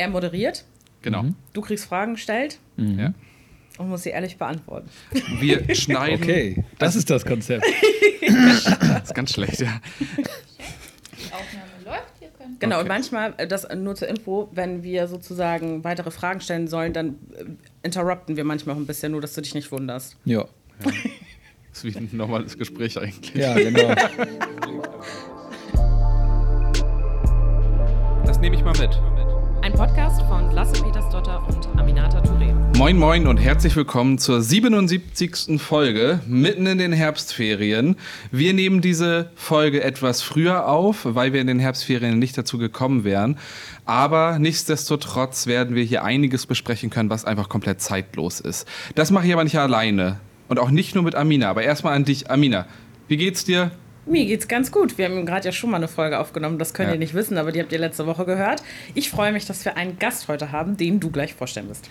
Er moderiert, Genau. du kriegst Fragen gestellt Ja. und musst sie ehrlich beantworten. Wir schneiden. Okay, das ist das Konzept. Das ist ganz schlecht, ja. Die Aufnahme läuft, ihr könnt. Genau, Okay. und manchmal, äh, das nur zur Info, wenn wir sozusagen weitere Fragen stellen sollen, dann äh, interrupten wir manchmal auch ein bisschen, nur dass du dich nicht wunderst. Ja, Das ist wie ein normales Gespräch eigentlich. ja genau. Das nehme ich mal mit. Podcast von Lasse Petersdotter und Aminata Touré. Moin Moin und herzlich willkommen zur 77. Folge mitten in den Herbstferien. Wir nehmen diese Folge etwas früher auf, weil wir in den Herbstferien nicht dazu gekommen wären. Aber nichtsdestotrotz werden wir hier einiges besprechen können, was einfach komplett zeitlos ist. Das mache ich aber nicht alleine und auch nicht nur mit Amina. Aber erstmal an dich, Amina. Wie geht's dir? Mir geht's ganz gut. Wir haben gerade ja schon mal eine Folge aufgenommen, das könnt Ja. ihr nicht wissen, aber die habt ihr letzte Woche gehört. Ich freue mich, dass wir einen Gast heute haben, den du gleich vorstellen wirst.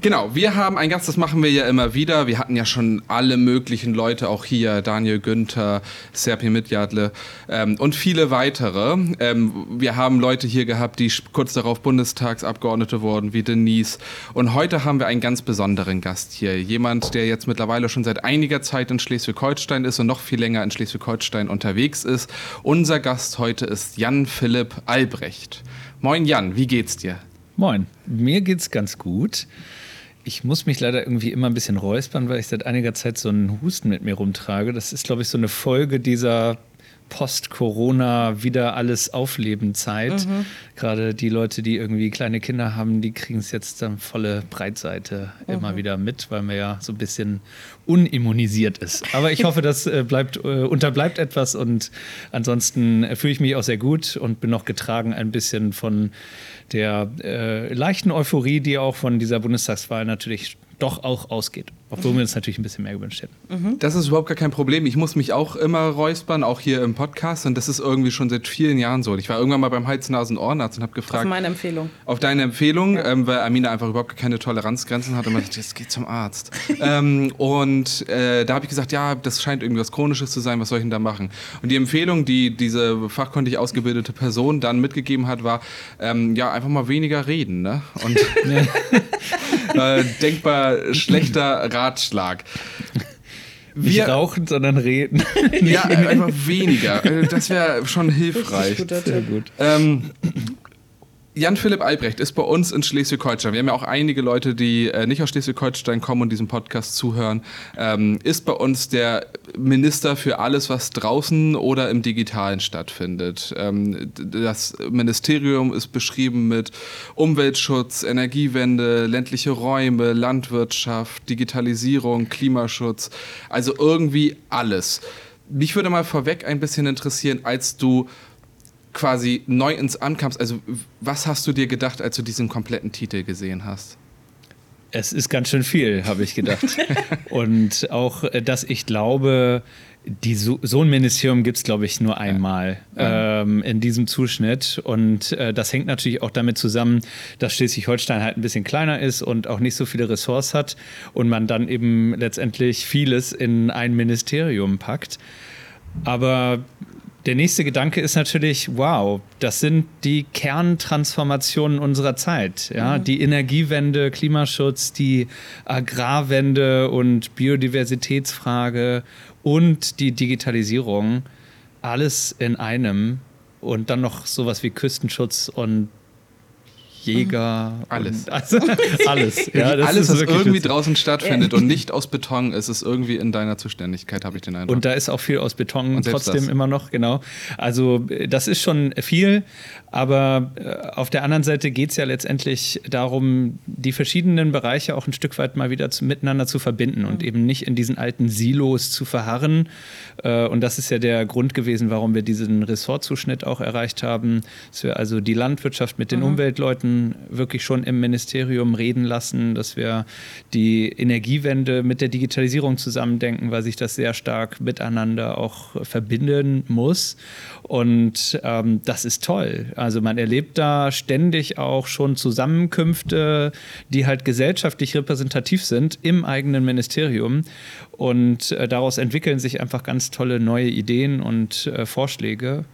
Genau, wir haben einen Gast, das machen wir ja immer wieder. Wir hatten ja schon alle möglichen Leute auch hier, Daniel Günther, Serpi Mitjadle ähm, und viele weitere. Ähm, wir haben Leute hier gehabt, die kurz darauf Bundestagsabgeordnete wurden, wie Denise. Und heute haben wir einen ganz besonderen Gast hier. Jemand, der jetzt mittlerweile schon seit einiger Zeit in Schleswig-Holstein ist und noch viel länger in Schleswig-Holstein unterwegs ist. Unser Gast heute ist Jan Philipp Albrecht. Moin Jan, wie geht's dir? Moin, mir geht's ganz gut. Ich muss mich leider irgendwie immer ein bisschen räuspern, weil ich seit einiger Zeit so einen Husten mit mir rumtrage. Das ist, glaube ich, so eine Folge dieser Post-Corona wieder alles aufleben Zeit. Gerade die Leute, die irgendwie kleine Kinder haben, die kriegen es jetzt dann volle Breitseite immer wieder mit, weil man ja so ein bisschen unimmunisiert ist. Aber ich hoffe, das äh, bleibt, äh, unterbleibt etwas und ansonsten äh, fühle ich mich auch sehr gut und bin noch getragen ein bisschen von der äh, leichten Euphorie, die auch von dieser Bundestagswahl natürlich doch auch ausgeht. Obwohl wir uns natürlich ein bisschen mehr gewünscht hätten. Das ist überhaupt gar kein Problem. Ich muss mich auch immer räuspern, auch hier im Podcast. Und das ist irgendwie schon seit vielen Jahren so. Ich war irgendwann mal beim Hals-Nasen-Ohrenarzt und habe Auf gefragt, meine Empfehlung. auf deine Empfehlung, ähm, weil Amina einfach überhaupt keine Toleranzgrenzen hat und man sagt, jetzt geht zum Arzt. ähm, und äh, da habe ich gesagt, ja, das scheint irgendwie was Chronisches zu sein, was soll ich denn da machen? Und die Empfehlung, die diese fachkundig ausgebildete Person dann mitgegeben hat, war, ähm, ja, einfach mal weniger reden. Ne? Und äh, denkbar schlechter Ratschlag. Nicht rauchen, sondern reden. Ja, einfach weniger. Äh, Das wäre schon hilfreich. Sehr gut. Ähm, Jan-Philipp Albrecht ist bei uns in Schleswig-Holstein. Wir haben ja auch einige Leute, die äh, nicht aus Schleswig-Holstein kommen und diesem Podcast zuhören. Ähm, ist bei uns der Minister für alles, was draußen oder im Digitalen stattfindet. Ähm, das Ministerium ist beschrieben mit Umweltschutz, Energiewende, ländliche Räume, Landwirtschaft, Digitalisierung, Klimaschutz. Also irgendwie alles. Mich würde mal vorweg ein bisschen interessieren, als du quasi neu ins Amt kamst, also was hast du dir gedacht, als du diesen kompletten Titel gesehen hast? Es ist ganz schön viel, habe ich gedacht. Und auch, äh, dass ich glaube, die so, so ein Ministerium gibt es, glaube ich, nur einmal ähm, in diesem Zuschnitt. Und äh, das hängt natürlich auch damit zusammen, dass Schleswig-Holstein halt ein bisschen kleiner ist und auch nicht so viele Ressorts hat und man dann eben letztendlich vieles in ein Ministerium packt. Aber der nächste Gedanke ist natürlich, wow, das sind die Kerntransformationen unserer Zeit. Ja? Die Energiewende, Klimaschutz, die Agrarwende und Biodiversitätsfrage und die Digitalisierung. Alles in einem. Und dann noch sowas wie Küstenschutz und Jäger. Alles. Und, also, alles. Ja, das Alles, ist was irgendwie witzig. draußen stattfindet und nicht aus Beton ist, ist irgendwie in deiner Zuständigkeit, habe ich den Eindruck. Und da ist auch viel aus Beton trotzdem das. immer noch, genau. Also äh, das ist schon viel, aber äh, auf der anderen Seite geht es ja letztendlich darum, die verschiedenen Bereiche auch ein Stück weit mal wieder zu, miteinander zu verbinden und eben nicht in diesen alten Silos zu verharren. Äh, Und das ist ja der Grund gewesen, warum wir diesen Ressortzuschnitt auch erreicht haben, dass wir also die Landwirtschaft mit den Umweltleuten wirklich schon im Ministerium reden lassen, dass wir die Energiewende mit der Digitalisierung zusammendenken, weil sich das sehr stark miteinander auch verbinden muss. Und ähm, das ist toll. Also man erlebt da ständig auch schon Zusammenkünfte, die halt gesellschaftlich repräsentativ sind im eigenen Ministerium. Und äh, daraus entwickeln sich einfach ganz tolle neue Ideen und äh, Vorschläge.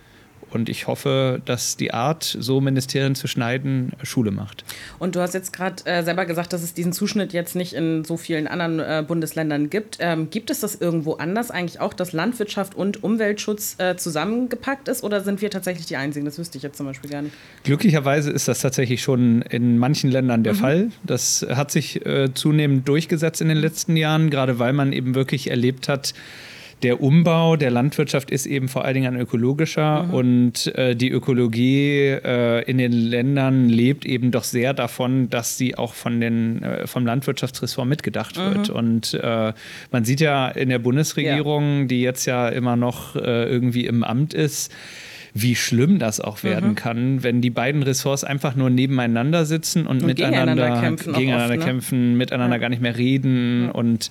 Und ich hoffe, dass die Art, so Ministerien zu schneiden, Schule macht. Und du hast jetzt gerade äh, selber gesagt, dass es diesen Zuschnitt jetzt nicht in so vielen anderen äh, Bundesländern gibt. Ähm, gibt es das irgendwo anders eigentlich auch, dass Landwirtschaft und Umweltschutz äh, zusammengepackt ist oder sind wir tatsächlich die Einzigen? Das wüsste ich jetzt zum Beispiel gar nicht. Glücklicherweise ist das tatsächlich schon in manchen Ländern der mhm. Fall. Das hat sich äh, zunehmend durchgesetzt in den letzten Jahren, gerade weil man eben wirklich erlebt hat, der Umbau der Landwirtschaft ist eben vor allen Dingen ein ökologischer mhm. und äh, die Ökologie äh, in den Ländern lebt eben doch sehr davon, dass sie auch von den, äh, vom Landwirtschaftsressort mitgedacht mhm. wird. Und äh, man sieht ja in der Bundesregierung, ja. die jetzt ja immer noch äh, irgendwie im Amt ist, wie schlimm das auch werden mhm. kann, wenn die beiden Ressorts einfach nur nebeneinander sitzen und, und miteinander gegeneinander kämpfen, gegeneinander oft, ne? kämpfen miteinander ja. gar nicht mehr reden. Ja. Und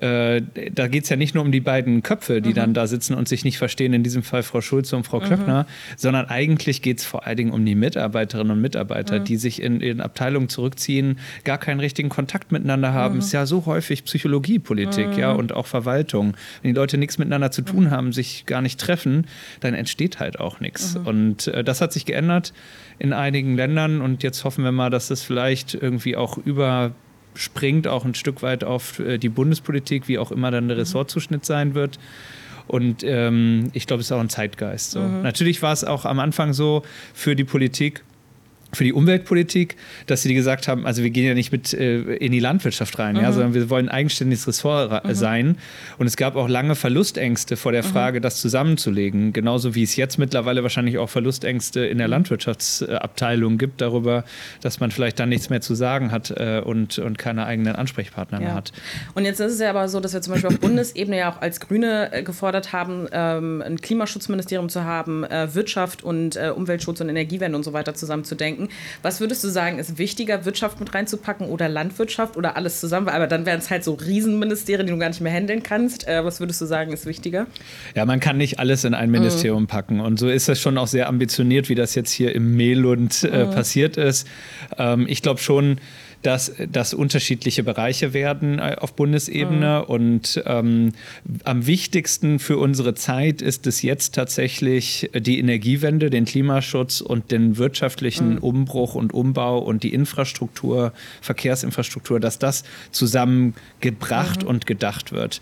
äh, da geht es ja nicht nur um die beiden Köpfe, die mhm. dann da sitzen und sich nicht verstehen, in diesem Fall Frau Schulze und Frau mhm. Klöckner, sondern eigentlich geht es vor allen Dingen um die Mitarbeiterinnen und Mitarbeiter, mhm. die sich in ihren Abteilungen zurückziehen, gar keinen richtigen Kontakt miteinander haben. Mhm. Ist ja so häufig Psychologie, Politik, ja, mhm. und auch Verwaltung. Wenn die Leute nichts miteinander zu tun haben, sich gar nicht treffen, dann entsteht halt auch nichts. Mhm. Und äh, das hat sich geändert in einigen Ländern und jetzt hoffen wir mal, dass das vielleicht irgendwie auch überspringt, auch ein Stück weit auf äh, die Bundespolitik, wie auch immer dann der mhm. Ressortzuschnitt sein wird. Und ähm, ich glaube, es ist auch ein Zeitgeist. So. Mhm. Natürlich war es auch am Anfang so für die Politik, für die Umweltpolitik, dass sie gesagt haben, also wir gehen ja nicht mit äh, in die Landwirtschaft rein, mhm. ja, sondern wir wollen ein eigenständiges Ressort mhm. sein. Und es gab auch lange Verlustängste vor der mhm. Frage, mhm. das zusammenzulegen. Genauso wie es jetzt mittlerweile wahrscheinlich auch Verlustängste in der mhm. Landwirtschaftsabteilung gibt, darüber, dass man vielleicht dann nichts mehr zu sagen hat äh, und, und keine eigenen Ansprechpartner ja. mehr hat. Und jetzt ist es ja aber so, dass wir zum Beispiel auf Bundesebene ja auch als Grüne äh, gefordert haben, ähm, ein Klimaschutzministerium zu haben, äh, Wirtschaft und äh, Umweltschutz und Energiewende und so weiter zusammenzudenken denken. Was würdest du sagen, ist wichtiger, Wirtschaft mit reinzupacken oder Landwirtschaft oder alles zusammen? Aber dann wären es halt so Riesenministerien, die du gar nicht mehr handeln kannst. Äh, was würdest du sagen, ist wichtiger? Ja, man kann nicht alles in ein Ministerium mhm. packen. Und so ist das schon auch sehr ambitioniert, wie das jetzt hier im Melund äh, mhm. passiert ist. Ähm, ich glaube schon, dass das unterschiedliche Bereiche werden äh, auf Bundesebene. Mhm. Und ähm, am wichtigsten für unsere Zeit ist es jetzt tatsächlich die Energiewende, den Klimaschutz und den wirtschaftlichen mhm. Umbruch und Umbau und die Infrastruktur, Verkehrsinfrastruktur, dass das zusammengebracht mhm. und gedacht wird.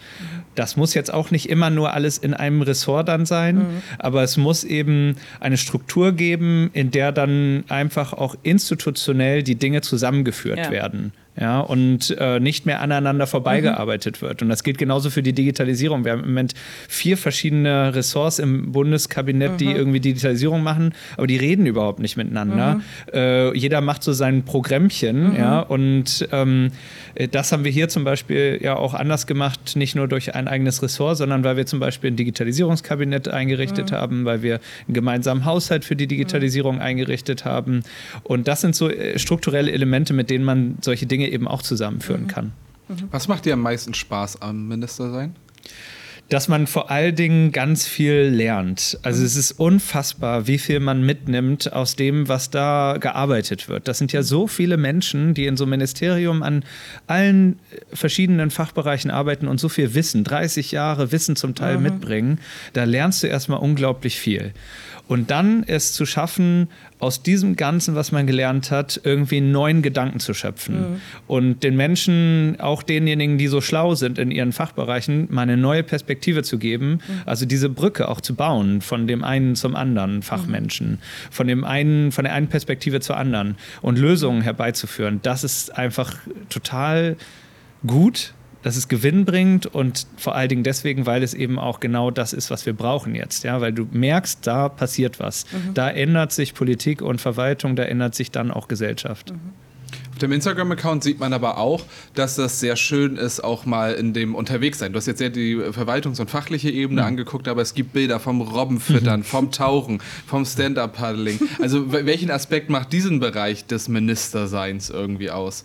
Das muss jetzt auch nicht immer nur alles in einem Ressort dann sein, mhm. aber es muss eben eine Struktur geben, in der dann einfach auch institutionell die Dinge zusammengeführt ja. Werden ja, und äh, nicht mehr aneinander vorbeigearbeitet mhm. wird. Und das gilt genauso für die Digitalisierung. Wir haben im Moment vier verschiedene Ressorts im Bundeskabinett, mhm. die irgendwie Digitalisierung machen, aber die reden überhaupt nicht miteinander. Mhm. Äh, jeder macht so sein Programmchen, mhm. ja, und ähm, das haben wir hier zum Beispiel ja auch anders gemacht, nicht nur durch ein eigenes Ressort, sondern weil wir zum Beispiel ein Digitalisierungskabinett eingerichtet mhm. haben, weil wir einen gemeinsamen Haushalt für die Digitalisierung eingerichtet haben. Und das sind so äh, strukturelle Elemente, mit denen man solche Dinge Dinge eben auch zusammenführen mhm. kann. Mhm. Was macht dir am meisten Spaß am Minister sein? dass man vor allen Dingen ganz viel lernt. Also mhm. es ist unfassbar, wie viel man mitnimmt aus dem, was da gearbeitet wird. Das sind ja so viele Menschen, die in so einem Ministerium an allen verschiedenen Fachbereichen arbeiten und so viel Wissen, 30 Jahre Wissen zum Teil mhm. mitbringen. Da lernst du erstmal unglaublich viel. Und dann es zu schaffen, aus diesem Ganzen, was man gelernt hat, irgendwie einen neuen Gedanken zu schöpfen. Mhm. Und den Menschen, auch denjenigen, die so schlau sind in ihren Fachbereichen, mal eine neue Perspektive zu geben. Mhm. Also diese Brücke auch zu bauen von dem einen zum anderen Fachmenschen, mhm. von dem einen, von der einen Perspektive zur anderen und Lösungen herbeizuführen. Das ist einfach total gut dass es Gewinn bringt und vor allen Dingen deswegen, weil es eben auch genau das ist, was wir brauchen jetzt. Ja? Weil du merkst, da passiert was. Mhm. Da ändert sich Politik und Verwaltung, da ändert sich dann auch Gesellschaft. Mhm. Auf dem Instagram-Account sieht man aber auch, dass das sehr schön ist, auch mal in dem Unterwegssein. Du hast jetzt sehr die Verwaltungs- und fachliche Ebene mhm. angeguckt, aber es gibt Bilder vom Robbenfüttern, mhm. vom Tauchen, vom Stand-Up-Paddling. Also welchen Aspekt macht diesen Bereich des Ministerseins irgendwie aus?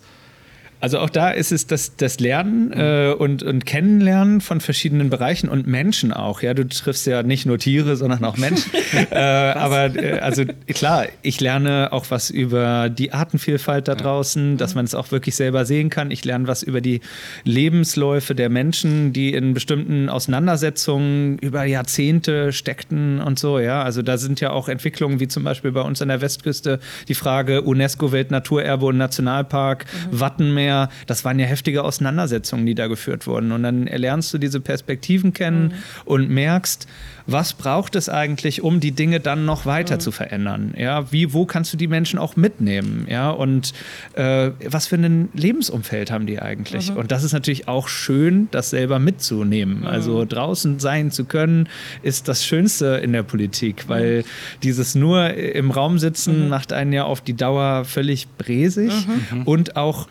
Also auch da ist es das, das Lernen äh, und, und Kennenlernen von verschiedenen Bereichen und Menschen auch. Ja, du triffst ja nicht nur Tiere, sondern auch Menschen. äh, aber äh, also klar, ich lerne auch was über die Artenvielfalt da draußen, dass man es auch wirklich selber sehen kann. Ich lerne was über die Lebensläufe der Menschen, die in bestimmten Auseinandersetzungen über Jahrzehnte steckten und so. Ja, also da sind ja auch Entwicklungen wie zum Beispiel bei uns an der Westküste die Frage UNESCO Weltnaturerbe und Nationalpark, mhm. Wattenmeer mehr, das waren ja heftige Auseinandersetzungen, die da geführt wurden. Und dann lernst du diese Perspektiven kennen mhm. und merkst, was braucht es eigentlich, um die Dinge dann noch weiter mhm. zu verändern? Ja, wie, wo kannst du die Menschen auch mitnehmen? Ja, und äh, was für ein Lebensumfeld haben die eigentlich? Mhm. Und das ist natürlich auch schön, das selber mitzunehmen. Mhm. Also draußen sein zu können, ist das Schönste in der Politik, weil mhm. dieses nur im Raum sitzen mhm. macht einen ja auf die Dauer völlig bresig und auch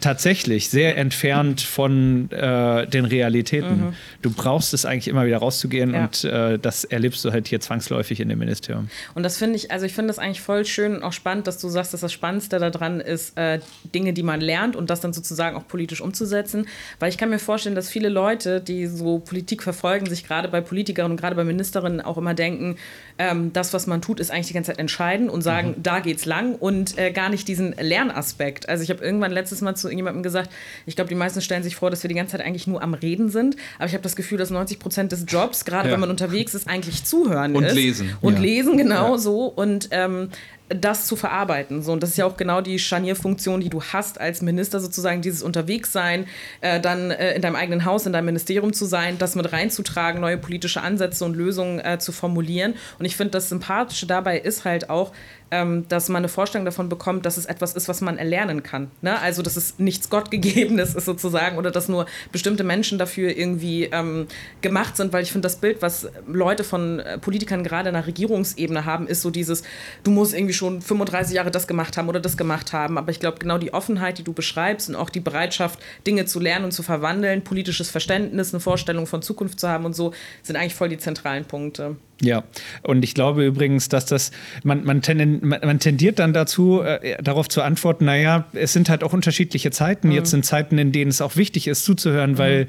tatsächlich sehr entfernt von äh, den Realitäten. Mhm. Du brauchst es eigentlich immer wieder rauszugehen ja. und äh, das erlebst du halt hier zwangsläufig in dem Ministerium. Und das finde ich, also ich finde das eigentlich voll schön und auch spannend, dass du sagst, dass das Spannendste daran ist, äh, Dinge, die man lernt und das dann sozusagen auch politisch umzusetzen. Weil ich kann mir vorstellen, dass viele Leute, die so Politik verfolgen, sich gerade bei Politikerinnen und gerade bei Ministerinnen auch immer denken, ähm, das, was man tut, ist eigentlich die ganze Zeit entscheiden und sagen, mhm. da geht's lang und äh, gar nicht diesen Lernaspekt. Also ich habe irgendwann letztes Mal zu irgendjemandem gesagt, ich glaube, die meisten stellen sich vor, dass wir die ganze Zeit eigentlich nur am Reden sind, aber ich habe das Gefühl, dass 90 Prozent des Jobs, gerade ja. wenn man unterwegs ist, eigentlich zuhören und ist. Und lesen. Und ja. lesen, genau so. Und ähm, das zu verarbeiten. So, und das ist ja auch genau die Scharnierfunktion, die du hast als Minister, sozusagen dieses Unterwegssein, äh, dann äh, in deinem eigenen Haus, in deinem Ministerium zu sein, das mit reinzutragen, neue politische Ansätze und Lösungen äh, zu formulieren. Und ich finde, das Sympathische dabei ist halt auch, ähm, dass man eine Vorstellung davon bekommt, dass es etwas ist, was man erlernen kann. Ne? Also, dass es nichts Gottgegebenes ist sozusagen oder dass nur bestimmte Menschen dafür irgendwie ähm, gemacht sind, weil ich finde, das Bild, was Leute von äh, Politikern gerade in der Regierungsebene haben, ist so dieses, du musst irgendwie schon 35 Jahre das gemacht haben oder das gemacht haben. Aber ich glaube, genau die Offenheit, die du beschreibst und auch die Bereitschaft, Dinge zu lernen und zu verwandeln, politisches Verständnis, eine Vorstellung von Zukunft zu haben und so, sind eigentlich voll die zentralen Punkte. Ja, und ich glaube übrigens, dass das, man, man, tenden, man tendiert dann dazu, äh, darauf zu antworten, naja, es sind halt auch unterschiedliche Zeiten. Mhm. Jetzt sind Zeiten, in denen es auch wichtig ist zuzuhören, mhm. weil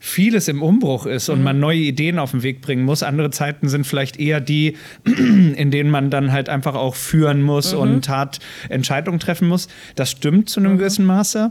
vieles im Umbruch ist und mhm. man neue Ideen auf den Weg bringen muss. Andere Zeiten sind vielleicht eher die, in denen man dann halt einfach auch führen muss mhm. und hart Entscheidungen treffen muss. Das stimmt zu einem mhm. gewissen Maße.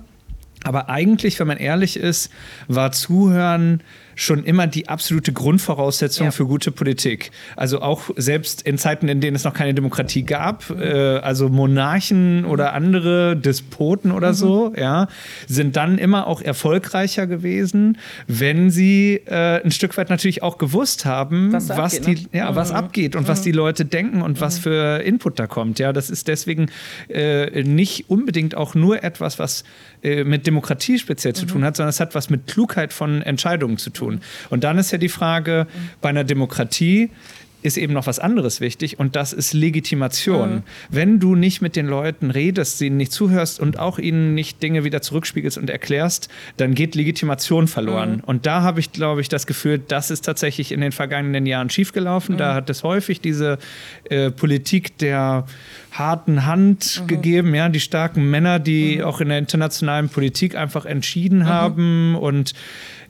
Aber eigentlich, wenn man ehrlich ist, war Zuhören schon immer die absolute Grundvoraussetzung ja. für gute Politik. Also auch selbst in Zeiten, in denen es noch keine Demokratie gab, mhm. äh, also Monarchen oder andere Despoten oder mhm. so, ja, sind dann immer auch erfolgreicher gewesen, wenn sie äh, ein Stück weit natürlich auch gewusst haben, was, was abgeht, die, ne? ja, was mhm. abgeht und was mhm. die Leute denken und was mhm. für Input da kommt. Ja, das ist deswegen äh, nicht unbedingt auch nur etwas, was äh, mit Demokratie speziell zu tun hat, sondern es hat was mit Klugheit von Entscheidungen zu tun tun. Und dann ist ja die Frage bei einer Demokratie, ist eben noch was anderes wichtig und das ist Legitimation. Mhm. Wenn du nicht mit den Leuten redest, ihnen nicht zuhörst und auch ihnen nicht Dinge wieder zurückspiegelst und erklärst, dann geht Legitimation verloren. Mhm. Und da habe ich, glaube ich, das Gefühl, das ist tatsächlich in den vergangenen Jahren schiefgelaufen. Mhm. Da hat es häufig diese äh, Politik der harten Hand mhm. gegeben, ja, die starken Männer, die mhm. auch in der internationalen Politik einfach entschieden mhm. haben und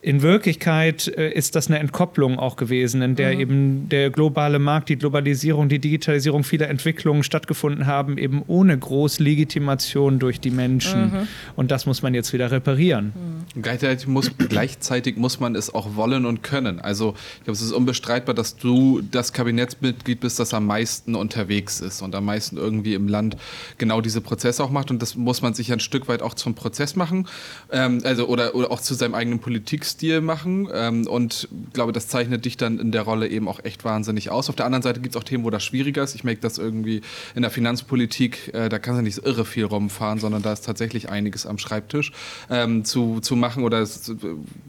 in Wirklichkeit äh, ist das eine Entkopplung auch gewesen, in der mhm. eben der globale Markt, die Globalisierung, die Digitalisierung vieler Entwicklungen stattgefunden haben, eben ohne Großlegitimation durch die Menschen. Mhm. Und das muss man jetzt wieder reparieren. Mhm. Gleichzeitig muss, gleichzeitig muss man es auch wollen und können. Also ich glaube, es ist unbestreitbar, dass du das Kabinettsmitglied bist, das am meisten unterwegs ist und am meisten irgendwie im Land genau diese Prozesse auch macht. Und das muss man sich ein Stück weit auch zum Prozess machen, ähm, also oder, oder auch zu seinem eigenen Politikstil Stil machen ähm, und glaube, das zeichnet dich dann in der Rolle eben auch echt wahnsinnig aus. Auf der anderen Seite gibt es auch Themen, wo das schwieriger ist. Ich merke das irgendwie in der Finanzpolitik, äh, da kannst du nicht so irre viel rumfahren, sondern da ist tatsächlich einiges am Schreibtisch ähm, zu, zu machen oder es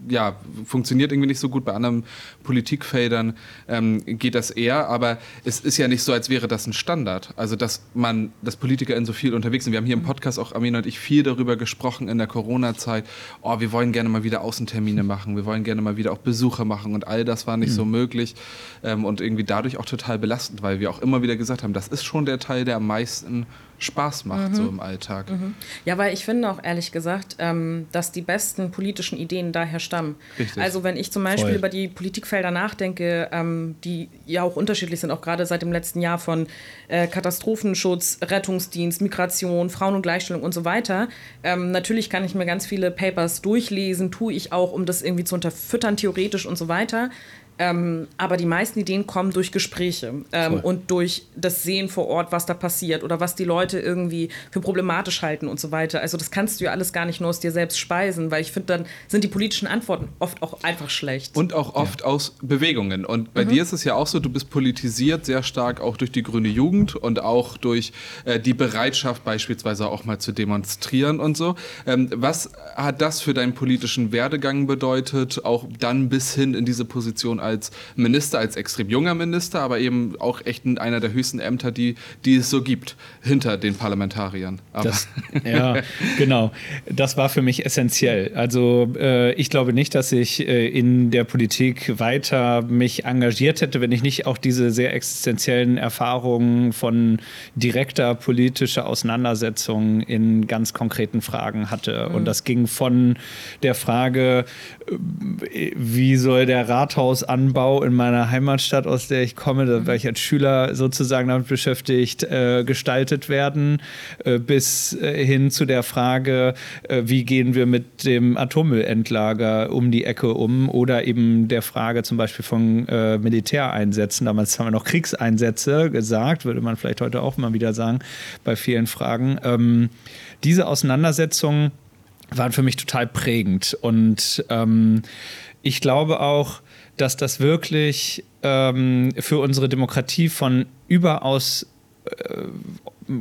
ja, funktioniert irgendwie nicht so gut. Bei anderen Politikfeldern ähm, geht das eher, aber es ist ja nicht so, als wäre das ein Standard. Also, dass man, dass Politiker in so viel unterwegs sind. Wir haben hier im Podcast auch, Amin und ich, viel darüber gesprochen in der Corona-Zeit. Oh, wir wollen gerne mal wieder Außentermine machen machen, wir wollen gerne mal wieder auch Besuche machen und all das war nicht mhm. so möglich ähm, und irgendwie dadurch auch total belastend, weil wir auch immer wieder gesagt haben, das ist schon der Teil, der am meisten Spaß macht, Mhm. so im Alltag. Ja, weil ich finde auch ehrlich gesagt, ähm, dass die besten politischen Ideen daher stammen. Richtig. Also wenn ich zum Beispiel Voll. über die Politikfelder nachdenke, ähm, die ja auch unterschiedlich sind, auch gerade seit dem letzten Jahr von äh, Katastrophenschutz, Rettungsdienst, Migration, Frauen- und Gleichstellung und so weiter. Ähm, natürlich kann ich mir ganz viele Papers durchlesen, tue ich auch, um das irgendwie zu unterfüttern, theoretisch und so weiter. Ähm, aber die meisten Ideen kommen durch Gespräche ähm, und durch das Sehen vor Ort, was da passiert oder was die Leute irgendwie für problematisch halten und so weiter. Also das kannst du ja alles gar nicht nur aus dir selbst speisen, weil ich finde, dann sind die politischen Antworten oft auch einfach schlecht. Und auch oft aus Bewegungen. Und Mhm. bei dir ist es ja auch so, du bist politisiert sehr stark auch durch die grüne Jugend und auch durch äh, die Bereitschaft beispielsweise auch mal zu demonstrieren und so. Ähm, was hat das für deinen politischen Werdegang bedeutet, auch dann bis hin in diese Position als Minister, als extrem junger Minister, aber eben auch echt in einer der höchsten Ämter, die, die es so gibt, hinter den Parlamentariern. Das, ja, genau. Das war für mich essentiell. Also äh, ich glaube nicht, dass ich äh, in der Politik weiter mich engagiert hätte, wenn ich nicht auch diese sehr existenziellen Erfahrungen von direkter politischer Auseinandersetzung in ganz konkreten Fragen hatte. Und das ging von der Frage, äh, wie soll der Rathausanbau in meiner Heimatstadt, aus der ich komme, da war ich als Schüler sozusagen damit beschäftigt, äh, gestaltet werden, äh, bis äh, hin zu der Frage, äh, wie gehen wir mit dem Atommüllendlager um die Ecke um oder eben der Frage zum Beispiel von äh, Militäreinsätzen. Damals haben wir noch Kriegseinsätze gesagt, würde man vielleicht heute auch mal wieder sagen, bei vielen Fragen. Ähm, diese Auseinandersetzung waren für mich total prägend. Und ähm, ich glaube auch, dass das wirklich ähm, für unsere Demokratie von überaus äh,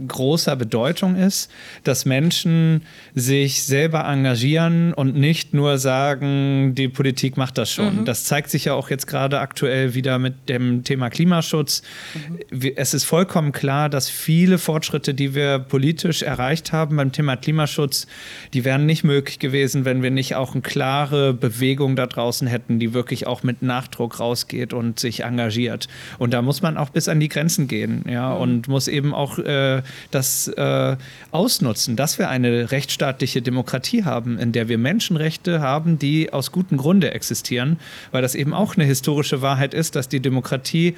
großer Bedeutung ist, dass Menschen sich selber engagieren und nicht nur sagen, die Politik macht das schon. Das zeigt sich ja auch jetzt gerade aktuell wieder mit dem Thema Klimaschutz. Wir- Es ist vollkommen klar, dass viele Fortschritte, die wir politisch erreicht haben beim Thema Klimaschutz, die wären nicht möglich gewesen, wenn wir nicht auch eine klare Bewegung da draußen hätten, die wirklich auch mit Nachdruck rausgeht und sich engagiert. Und da muss man auch bis an die Grenzen gehen, ja, und muss eben auch äh, das äh, ausnutzen, dass wir eine rechtsstaatliche Demokratie haben, in der wir Menschenrechte haben, die aus gutem Grunde existieren, weil das eben auch eine historische Wahrheit ist, dass die Demokratie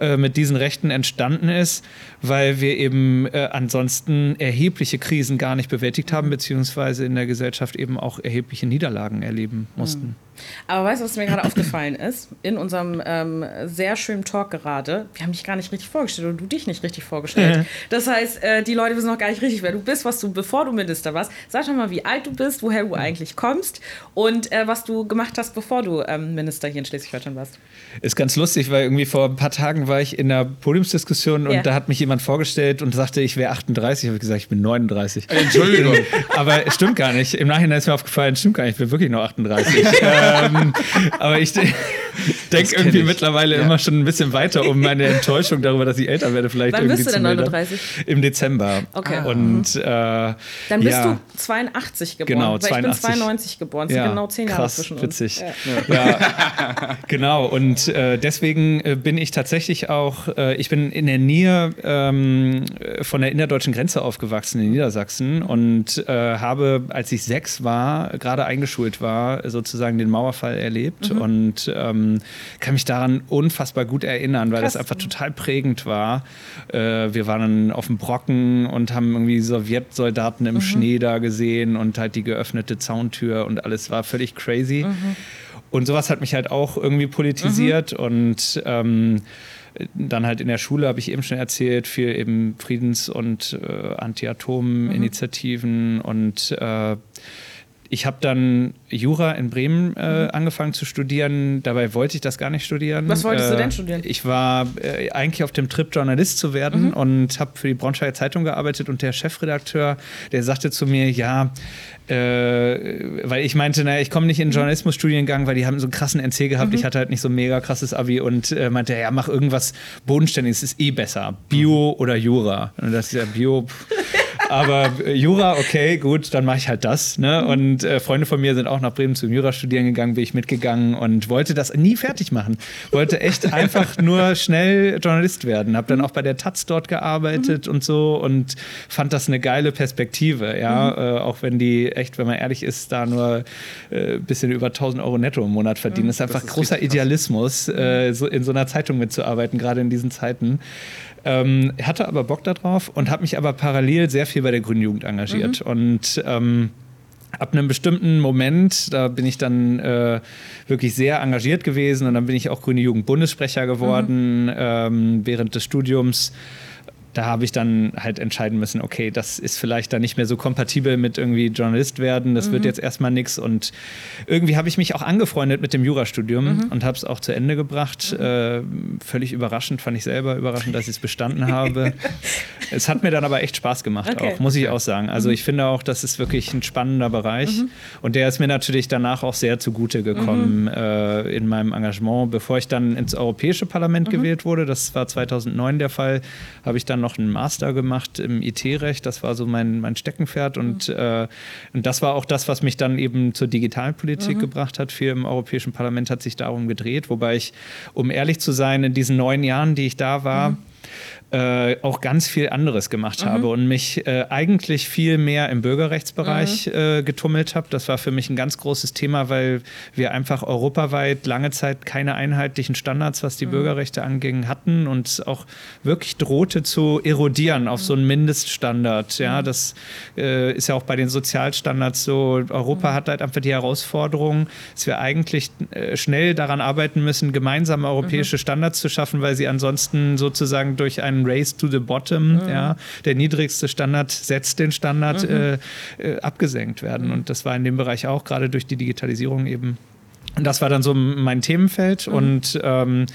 äh, mit diesen Rechten entstanden ist, weil wir eben äh, ansonsten erhebliche Krisen gar nicht bewältigt haben, beziehungsweise in der Gesellschaft eben auch erhebliche Niederlagen erleben mussten. Aber weißt du, was mir gerade aufgefallen ist? In unserem ähm, sehr schönen Talk gerade, wir haben dich gar nicht richtig vorgestellt und du dich nicht richtig vorgestellt. Das heißt, äh, die Leute wissen noch gar nicht richtig, wer du bist, was du, bevor du Minister warst. Sag doch mal, wie alt du bist, woher du eigentlich kommst und äh, was du gemacht hast, bevor du ähm, Minister hier in Schleswig-Holstein warst. Ist ganz lustig, weil irgendwie vor ein paar Tagen war ich in einer Podiumsdiskussion und Ja. da hat mich jemand vorgestellt und sagte, ich wäre 38. Habe ich gesagt, ich bin 39. Entschuldigung. Aber es stimmt gar nicht. Im Nachhinein ist mir aufgefallen, es stimmt gar nicht, ich bin wirklich nur 38. ähm, aber ich denke irgendwie ich. mittlerweile Ja. immer schon ein bisschen weiter, um meine Enttäuschung darüber, dass ich älter werde, vielleicht Wann irgendwie bist du denn mildern. 39? Im Dezember. Okay. Ah. Und äh, Dann bist ja. du 82 geboren. Genau, weil ich bin 82. 92 geboren. Es sind genau 10 Jahre krass, zwischen uns. witzig. Ja. Ja, genau. Und äh, deswegen äh, bin ich tatsächlich auch, äh, ich bin in der Nähe ähm, äh, von der innerdeutschen Grenze aufgewachsen in Niedersachsen und äh, habe, als ich sechs war, gerade eingeschult war, sozusagen den Mauerfall erlebt Mhm. und ähm, kann mich daran unfassbar gut erinnern, weil Krass. das einfach total prägend war. Äh, wir waren auf dem Brocken und haben irgendwie Sowjetsoldaten Mhm. im Schnee da gesehen und halt die geöffnete Zauntür und alles war völlig crazy. Mhm. Und sowas hat mich halt auch irgendwie politisiert und ähm, dann halt in der Schule, habe ich eben schon erzählt, viel eben Friedens- und äh, Anti-Atom-Initiativen und äh, ich habe dann Jura in Bremen äh, angefangen zu studieren. Dabei wollte ich das gar nicht studieren. Was wolltest du Äh, denn studieren? Ich war äh, eigentlich auf dem Trip, Journalist zu werden und habe für die Braunschweiger Zeitung gearbeitet. Und der Chefredakteur, der sagte zu mir, ja, äh, weil ich meinte, naja, ich komme nicht in den Journalismusstudiengang, weil die haben so einen krassen NC gehabt. Ich hatte halt nicht so ein mega krasses Abi und äh, meinte, ja, mach irgendwas Bodenständiges, ist eh besser. Bio oder Jura. Und das ist ja Bio. Aber äh, Jura, okay, gut, dann mache ich halt das. Ne? Und äh, Freunde von mir sind auch nach Bremen zum Jura studieren gegangen, bin ich mitgegangen und wollte das nie fertig machen. Wollte echt einfach nur schnell Journalist werden. Habe dann auch bei der Taz dort gearbeitet und so und fand das eine geile Perspektive. Ja, äh, auch wenn die echt, wenn man ehrlich ist, da nur ein äh, bisschen über 1000 Euro netto im Monat verdienen. Das ist einfach das ist großer Idealismus, äh, so in so einer Zeitung mitzuarbeiten, gerade in diesen Zeiten. Ähm, hatte aber Bock darauf und habe mich aber parallel sehr viel bei der Grünen Jugend engagiert. Mhm. Und ähm, ab einem bestimmten Moment, da bin ich dann äh, wirklich sehr engagiert gewesen und dann bin ich auch Grüne Jugend Bundessprecher geworden mhm. ähm, während des Studiums da habe ich dann halt entscheiden müssen, okay, das ist vielleicht dann nicht mehr so kompatibel mit irgendwie Journalist werden, das mhm. wird jetzt erstmal nichts. Und irgendwie habe ich mich auch angefreundet mit dem Jurastudium mhm. und habe es auch zu Ende gebracht. Mhm. Äh, völlig überraschend, fand ich selber überraschend, dass ich es bestanden habe. es hat mir dann aber echt Spaß gemacht, okay. auch, muss ich auch sagen. Also mhm. ich finde auch, das ist wirklich ein spannender Bereich. Mhm. Und der ist mir natürlich danach auch sehr zugute gekommen mhm. äh, in meinem Engagement. Bevor ich dann ins Europäische Parlament gewählt wurde, das war 2009 der Fall, habe ich dann noch einen Master gemacht im IT-Recht. Das war so mein, mein Steckenpferd. Und, mhm. äh, und das war auch das, was mich dann eben zur Digitalpolitik mhm. gebracht hat. Viel im Europäischen Parlament hat sich darum gedreht. Wobei ich, um ehrlich zu sein, in diesen neun Jahren, die ich da war, mhm äh, auch ganz viel anderes gemacht mhm. habe und mich äh, eigentlich viel mehr im Bürgerrechtsbereich mhm. äh, getummelt habe. Das war für mich ein ganz großes Thema, weil wir einfach europaweit lange Zeit keine einheitlichen Standards, was die mhm. Bürgerrechte anging, hatten und auch wirklich drohte zu erodieren auf so einen Mindeststandard. Ja, mhm. das äh, ist ja auch bei den Sozialstandards so. Europa mhm. hat halt einfach die Herausforderung, dass wir eigentlich äh, schnell daran arbeiten müssen, gemeinsame europäische mhm. Standards zu schaffen, weil sie ansonsten sozusagen durch einen Race to the Bottom, mhm. ja, der niedrigste Standard setzt den Standard, mhm. äh, äh, abgesenkt werden. Mhm. Und das war in dem Bereich auch gerade durch die Digitalisierung eben. Und das war dann so mein Themenfeld mhm. und ähm,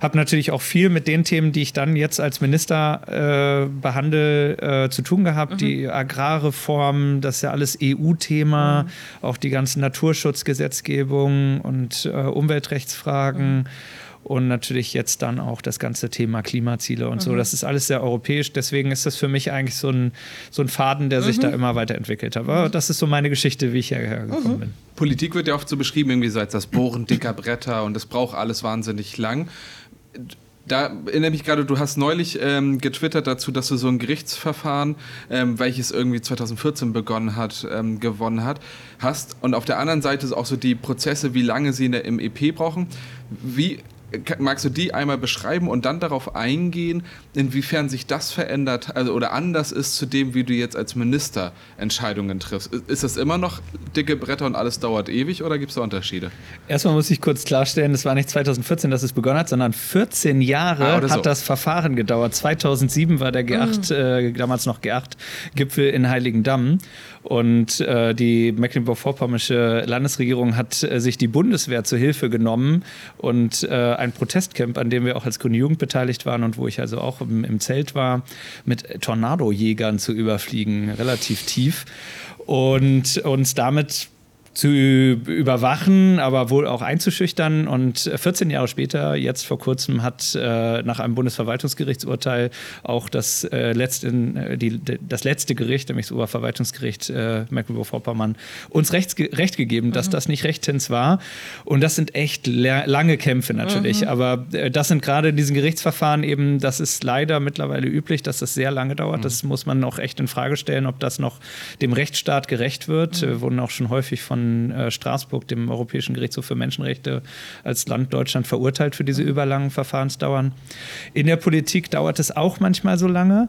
habe natürlich auch viel mit den Themen, die ich dann jetzt als Minister äh, behandle, äh, zu tun gehabt. Mhm. Die Agrarreform, das ist ja alles EU-Thema, mhm. auch die ganzen Naturschutzgesetzgebung und äh, Umweltrechtsfragen. Mhm und natürlich jetzt dann auch das ganze Thema Klimaziele und mhm. so. Das ist alles sehr europäisch. Deswegen ist das für mich eigentlich so ein, so ein Faden, der sich mhm. da immer weiterentwickelt hat. Aber das ist so meine Geschichte, wie ich hierher gekommen mhm. bin. Politik wird ja oft so beschrieben, irgendwie so als das Bohren dicker Bretter und es braucht alles wahnsinnig lang da erinnere mich gerade, du hast neulich ähm, getwittert dazu, dass du so ein Gerichtsverfahren, ähm, welches irgendwie 2014 begonnen hat, ähm, gewonnen hat, hast. Und auf der anderen Seite ist auch so die Prozesse, wie lange sie in der, im EP brauchen. Wie Magst du die einmal beschreiben und dann darauf eingehen, inwiefern sich das verändert also, oder anders ist zu dem, wie du jetzt als Minister Entscheidungen triffst? Ist das immer noch dicke Bretter und alles dauert ewig oder gibt es da Unterschiede? Erstmal muss ich kurz klarstellen, es war nicht 2014, dass es begonnen hat, sondern 14 Jahre ah, hat so. das Verfahren gedauert. 2007 war der G8, mhm. äh, damals noch G8-Gipfel in Heiligendamm. Und äh, die Mecklenburg-Vorpommersche Landesregierung hat äh, sich die Bundeswehr zur Hilfe genommen und äh, ein Protestcamp, an dem wir auch als Grüne Jugend beteiligt waren und wo ich also auch im, im Zelt war, mit Tornadojägern zu überfliegen, relativ tief. Und uns damit zu überwachen, aber wohl auch einzuschüchtern. Und 14 Jahre später, jetzt vor kurzem, hat äh, nach einem Bundesverwaltungsgerichtsurteil auch das, äh, letzte, äh, die, das letzte Gericht, nämlich das Oberverwaltungsgericht äh, Mecklenburg-Vorpommern, uns recht, recht gegeben, dass mhm. das nicht rechtens war. Und das sind echt lange Kämpfe natürlich. Mhm. Aber äh, das sind gerade in diesen Gerichtsverfahren eben, das ist leider mittlerweile üblich, dass das sehr lange dauert. Mhm. Das muss man auch echt in Frage stellen, ob das noch dem Rechtsstaat gerecht wird. Mhm. wurden auch schon häufig von äh, Straßburg, dem Europäischen Gerichtshof für Menschenrechte, als Land Deutschland verurteilt für diese überlangen Verfahrensdauern. In der Politik dauert es auch manchmal so lange,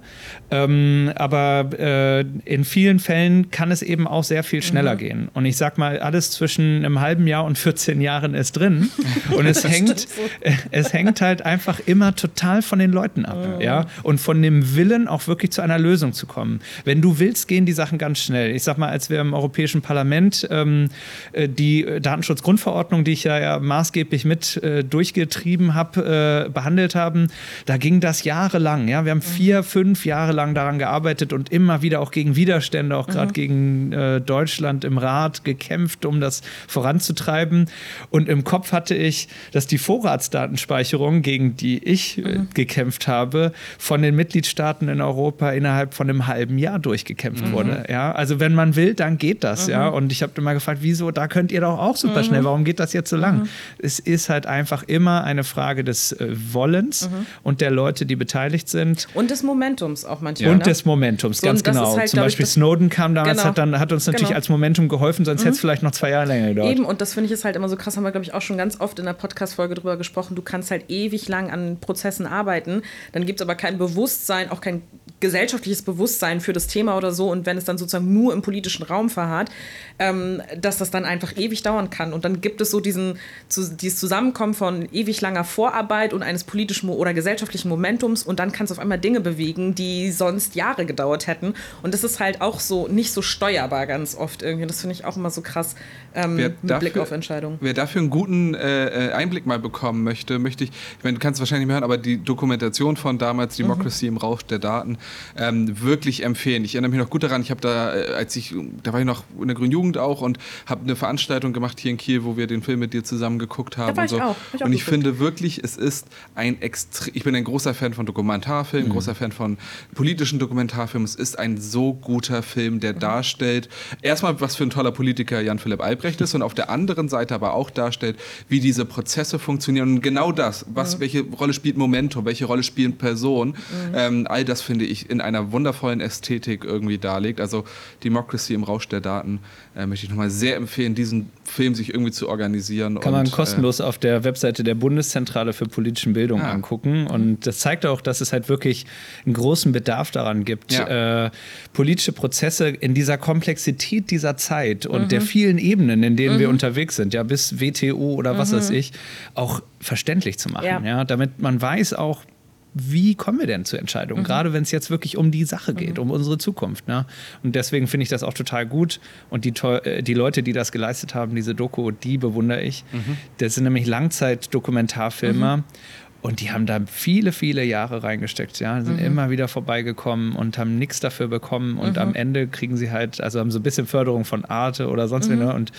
ähm, aber äh, in vielen Fällen kann es eben auch sehr viel schneller mhm. gehen. Und ich sag mal, alles zwischen einem halben Jahr und 14 Jahren ist drin. Und es hängt, so. es hängt halt einfach immer total von den Leuten ab, mhm. ja, und von dem Willen auch wirklich zu einer Lösung zu kommen. Wenn du willst, gehen die Sachen ganz schnell. Ich sag mal, als wir im Europäischen Parlament ähm, äh, die Datenschutzgrundverordnung, die ich ja, ja maßgeblich mit äh, durchgetrieben habe, äh, behandelt haben, da ging das jahrelang. Ja? Wir haben vier, fünf Jahre lang daran gearbeitet und immer wieder auch gegen Widerstände, auch gerade mhm. gegen äh, Deutschland im Rat gekämpft, um das voranzutreiben. Und im Kopf hatte ich, dass die Vorratsdatenspeicherung, gegen die ich äh, mhm. gekämpft habe, von den Mitgliedstaaten in Europa innerhalb von einem halben Jahr durchgekämpft mhm. wurde. Ja? Also wenn man will, dann geht das. Ja? Mhm. Und ich habe immer gefragt, wieso, da könnt ihr doch auch super schnell, mhm. warum geht das jetzt so lang? Mhm. Es ist halt einfach immer eine Frage des äh, Wollens und der Leute, die beteiligt sind. Und des Momentums auch manchmal. Und ne? des Momentums, so, ganz genau. Halt, Zum Beispiel ich, Snowden kam damals, genau. hat, dann, hat uns natürlich genau. als Momentum geholfen, sonst hätte es vielleicht noch zwei Jahre länger gedauert. Eben, und das finde ich ist halt immer so krass, haben wir, glaube ich, auch schon ganz oft in der Podcast-Folge drüber gesprochen. Du kannst halt ewig lang an Prozessen arbeiten, dann gibt es aber kein Bewusstsein, auch kein gesellschaftliches Bewusstsein für das Thema oder so. Und wenn es dann sozusagen nur im politischen Raum verharrt, ähm, dass das dann einfach ewig dauern kann. Und dann gibt es so diesen, zu, dieses Zusammenkommen von ewig langer Vorarbeit und eines politischen oder gesellschaftlichen Momentums und dann kannst du auf einmal Dinge bewegen, die sonst Jahre gedauert hätten. Und das ist halt auch so nicht so steuerbar ganz oft irgendwie. Das finde ich auch immer so krass ähm, mit dafür, Blick auf Entscheidungen. Wer dafür einen guten äh, äh, Einblick mal bekommen möchte, möchte ich, ich meine, du kannst es wahrscheinlich nicht mehr hören, aber die Dokumentation von damals, mhm. Democracy mhm. im Rausch der Daten, ähm, wirklich empfehlen. Ich erinnere mich noch gut daran, ich habe da, äh, als ich, da war ich noch in der Grünen Jugend auch und habe eine Veranstaltung gemacht hier in Kiel, wo wir den Film mit dir zusammen geguckt haben. Da war und so. ich auch. Ich und ich finde wirklich, es ist ein extrem, ich bin ein großer Fan von Dokumentarfilmen, mhm. großer Fan von politischen Dokumentarfilmen. Es ist ein so guter Film, der mhm. darstellt, erstmal, was für ein toller Politiker Jan Philipp Albrecht ist und auf der anderen Seite aber auch darstellt, wie diese Prozesse funktionieren. Und genau das, was, mhm. welche Rolle spielt Momentum, welche Rolle spielen Personen, mhm. ähm, all das finde ich in einer wundervollen Ästhetik irgendwie darlegt. Also Democracy im Rausch der Daten äh, möchte ich nochmal sehr empfehlen, diesen Film sich irgendwie zu organisieren. Kann und, man kostenlos äh, auf der Webseite der Bundeszentrale für politische Bildung ah. angucken. Und das zeigt auch, dass es halt wirklich einen großen Bedarf daran gibt, ja. äh, politische Prozesse in dieser Komplexität dieser Zeit und mhm. der vielen Ebenen, in denen mhm. wir unterwegs sind, ja, bis WTO oder was mhm. weiß ich, auch verständlich zu machen. Ja. ja. damit man weiß auch, wie kommen wir denn zu Entscheidungen? Mhm. Gerade wenn es jetzt wirklich um die Sache geht, mhm. um unsere Zukunft. Ne? Und deswegen finde ich das auch total gut. Und die, äh, die Leute, die das geleistet haben, diese Doku, die bewundere ich. Mhm. Das sind nämlich Langzeit-Dokumentarfilmer. Mhm. Und die haben da viele, viele Jahre reingesteckt, ja, sind mhm. immer wieder vorbeigekommen und haben nichts dafür bekommen. Und mhm. am Ende kriegen sie halt, also haben so ein bisschen Förderung von Arte oder sonst mhm. wie, ne? Und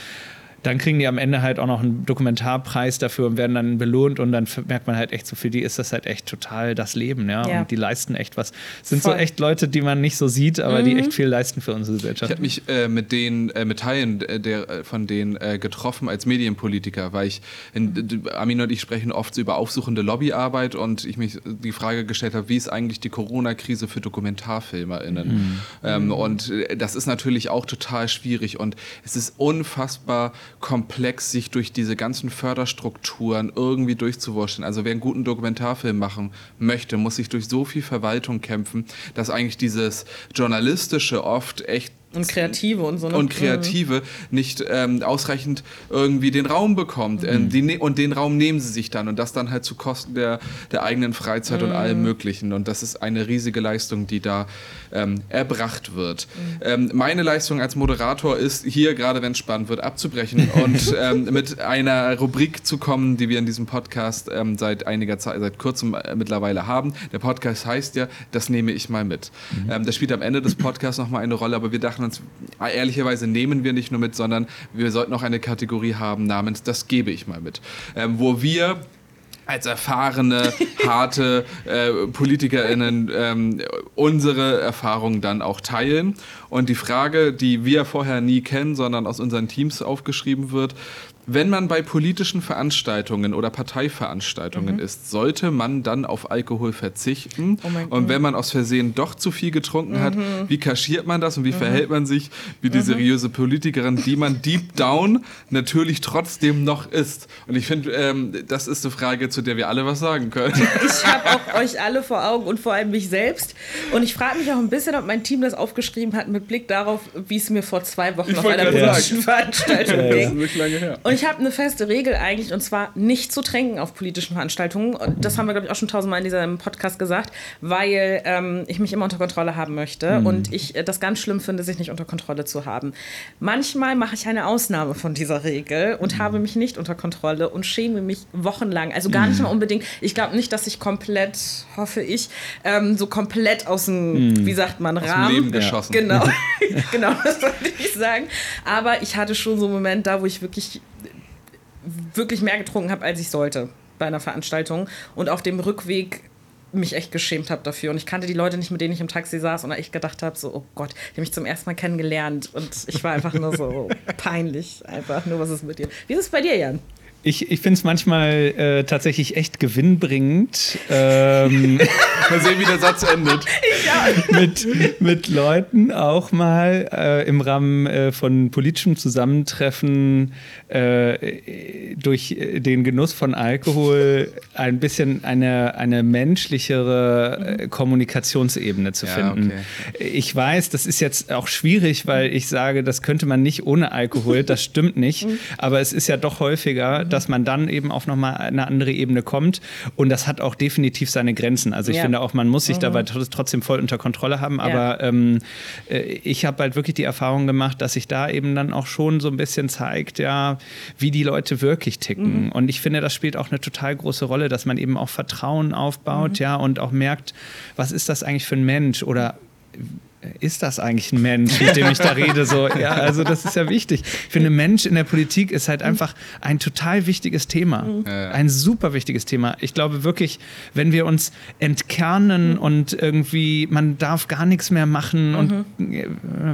dann kriegen die am Ende halt auch noch einen Dokumentarpreis dafür und werden dann belohnt und dann merkt man halt echt so, für die ist das halt echt total das Leben, ja. ja. Und die leisten echt was. sind Voll. so echt Leute, die man nicht so sieht, aber mhm. die echt viel leisten für unsere Gesellschaft. Ich habe mich äh, mit den, äh, mit Teilen der, äh, von denen äh, getroffen als Medienpolitiker, weil ich, in, Armin und ich sprechen oft über aufsuchende Lobbyarbeit und ich mich die Frage gestellt habe, wie ist eigentlich die Corona-Krise für DokumentarfilmerInnen? Mhm. Ähm, und äh, das ist natürlich auch total schwierig und es ist unfassbar komplex, sich durch diese ganzen Förderstrukturen irgendwie durchzuwurschen. Also wer einen guten Dokumentarfilm machen möchte, muss sich durch so viel Verwaltung kämpfen, dass eigentlich dieses journalistische oft echt und Kreative und so. Ne? Und Kreative mhm. nicht ähm, ausreichend irgendwie den Raum bekommt. Mhm. Ähm, die, ne-, und den Raum nehmen sie sich dann. Und das dann halt zu Kosten der, der eigenen Freizeit mhm. und allem Möglichen. Und das ist eine riesige Leistung, die da ähm, erbracht wird. Mhm. Ähm, meine Leistung als Moderator ist, hier, gerade wenn es spannend wird, abzubrechen und ähm, mit einer Rubrik zu kommen, die wir in diesem Podcast ähm, seit einiger Zeit, seit kurzem äh, mittlerweile haben. Der Podcast heißt ja, das nehme ich mal mit. Mhm. das spielt am Ende des Podcasts nochmal eine Rolle, aber wir dachten, dachten uns, ehrlicherweise nehmen wir nicht nur mit, sondern wir sollten auch eine Kategorie haben namens Das gebe ich mal mit, ähm, wo wir als erfahrene, harte äh, PolitikerInnen ähm, unsere Erfahrungen dann auch teilen. Und die Frage, die wir vorher nie kennen, sondern aus unseren Teams aufgeschrieben wird, wenn man bei politischen Veranstaltungen oder Parteiveranstaltungen mhm. ist, sollte man dann auf Alkohol verzichten? Oh und wenn man aus Versehen doch zu viel getrunken mhm. hat, wie kaschiert man das und wie mhm. verhält man sich wie die mhm. seriöse Politikerin, die man deep down natürlich trotzdem noch ist? Und ich finde, ähm, das ist eine Frage, zu der wir alle was sagen können. Ich habe auch euch alle vor Augen und vor allem mich selbst. Und ich frage mich auch ein bisschen, ob mein Team das aufgeschrieben hat mit Blick darauf, wie es mir vor zwei Wochen Ich auf einer politischen Veranstaltung Das ist ging. nicht lange her. Und ich habe eine feste Regel eigentlich, und zwar nicht zu trinken auf politischen Veranstaltungen. Und das haben wir, glaube ich, auch schon tausendmal in diesem Podcast gesagt, weil ähm, ich mich immer unter Kontrolle haben möchte und ich äh, das ganz schlimm finde, sich nicht unter Kontrolle zu haben. Manchmal mache ich eine Ausnahme von dieser Regel und habe mich nicht unter Kontrolle und schäme mich wochenlang. Also gar nicht mal unbedingt. Ich glaube nicht, dass ich komplett, hoffe ich, ähm, so komplett aus dem, wie sagt man, Aus Rahmen. Leben geschossen. Genau, genau, das wollte ich sagen. Aber ich hatte schon so einen Moment da, wo ich wirklich, wirklich mehr getrunken habe, als ich sollte bei einer Veranstaltung. Und auf dem Rückweg mich echt geschämt habe dafür. Und ich kannte die Leute nicht, mit denen ich im Taxi saß und echt gedacht habe, so, oh Gott, die haben mich zum ersten Mal kennengelernt. Und ich war einfach nur so peinlich. Einfach nur, was ist mit dir? Wie ist es bei dir, Jan? Ich, ich finde es manchmal äh, tatsächlich echt gewinnbringend, ähm, Mal sehen, wie der Satz endet. mit, mit Leuten auch mal äh, im Rahmen äh, von politischem Zusammentreffen äh, durch den Genuss von Alkohol ein bisschen eine, eine menschlichere äh, Kommunikationsebene zu Ja, finden. okay. Ich weiß, das ist jetzt auch schwierig, weil ich sage, das könnte man nicht ohne Alkohol, das stimmt nicht, aber es ist ja doch häufiger, dass man dann eben auf nochmal eine andere Ebene kommt. Und das hat auch definitiv seine Grenzen. Also ich Ja. finde auch, man muss sich dabei tr- trotzdem voll unter Kontrolle haben, aber ähm, äh, ich habe halt wirklich die Erfahrung gemacht, dass sich da eben dann auch schon so ein bisschen zeigt, ja, wie die Leute wirklich ticken. Und ich finde, das spielt auch eine total große Rolle, dass man eben auch Vertrauen aufbaut, ja, und auch merkt, was ist das eigentlich für ein Mensch? Oder ist das eigentlich ein Mensch, mit dem ich da rede? So, ja, also das ist ja wichtig. Ich finde, Mensch in der Politik ist halt einfach ein total wichtiges Thema. Ja. Ein super wichtiges Thema. Ich glaube wirklich, wenn wir uns entkernen und irgendwie, man darf gar nichts mehr machen und äh,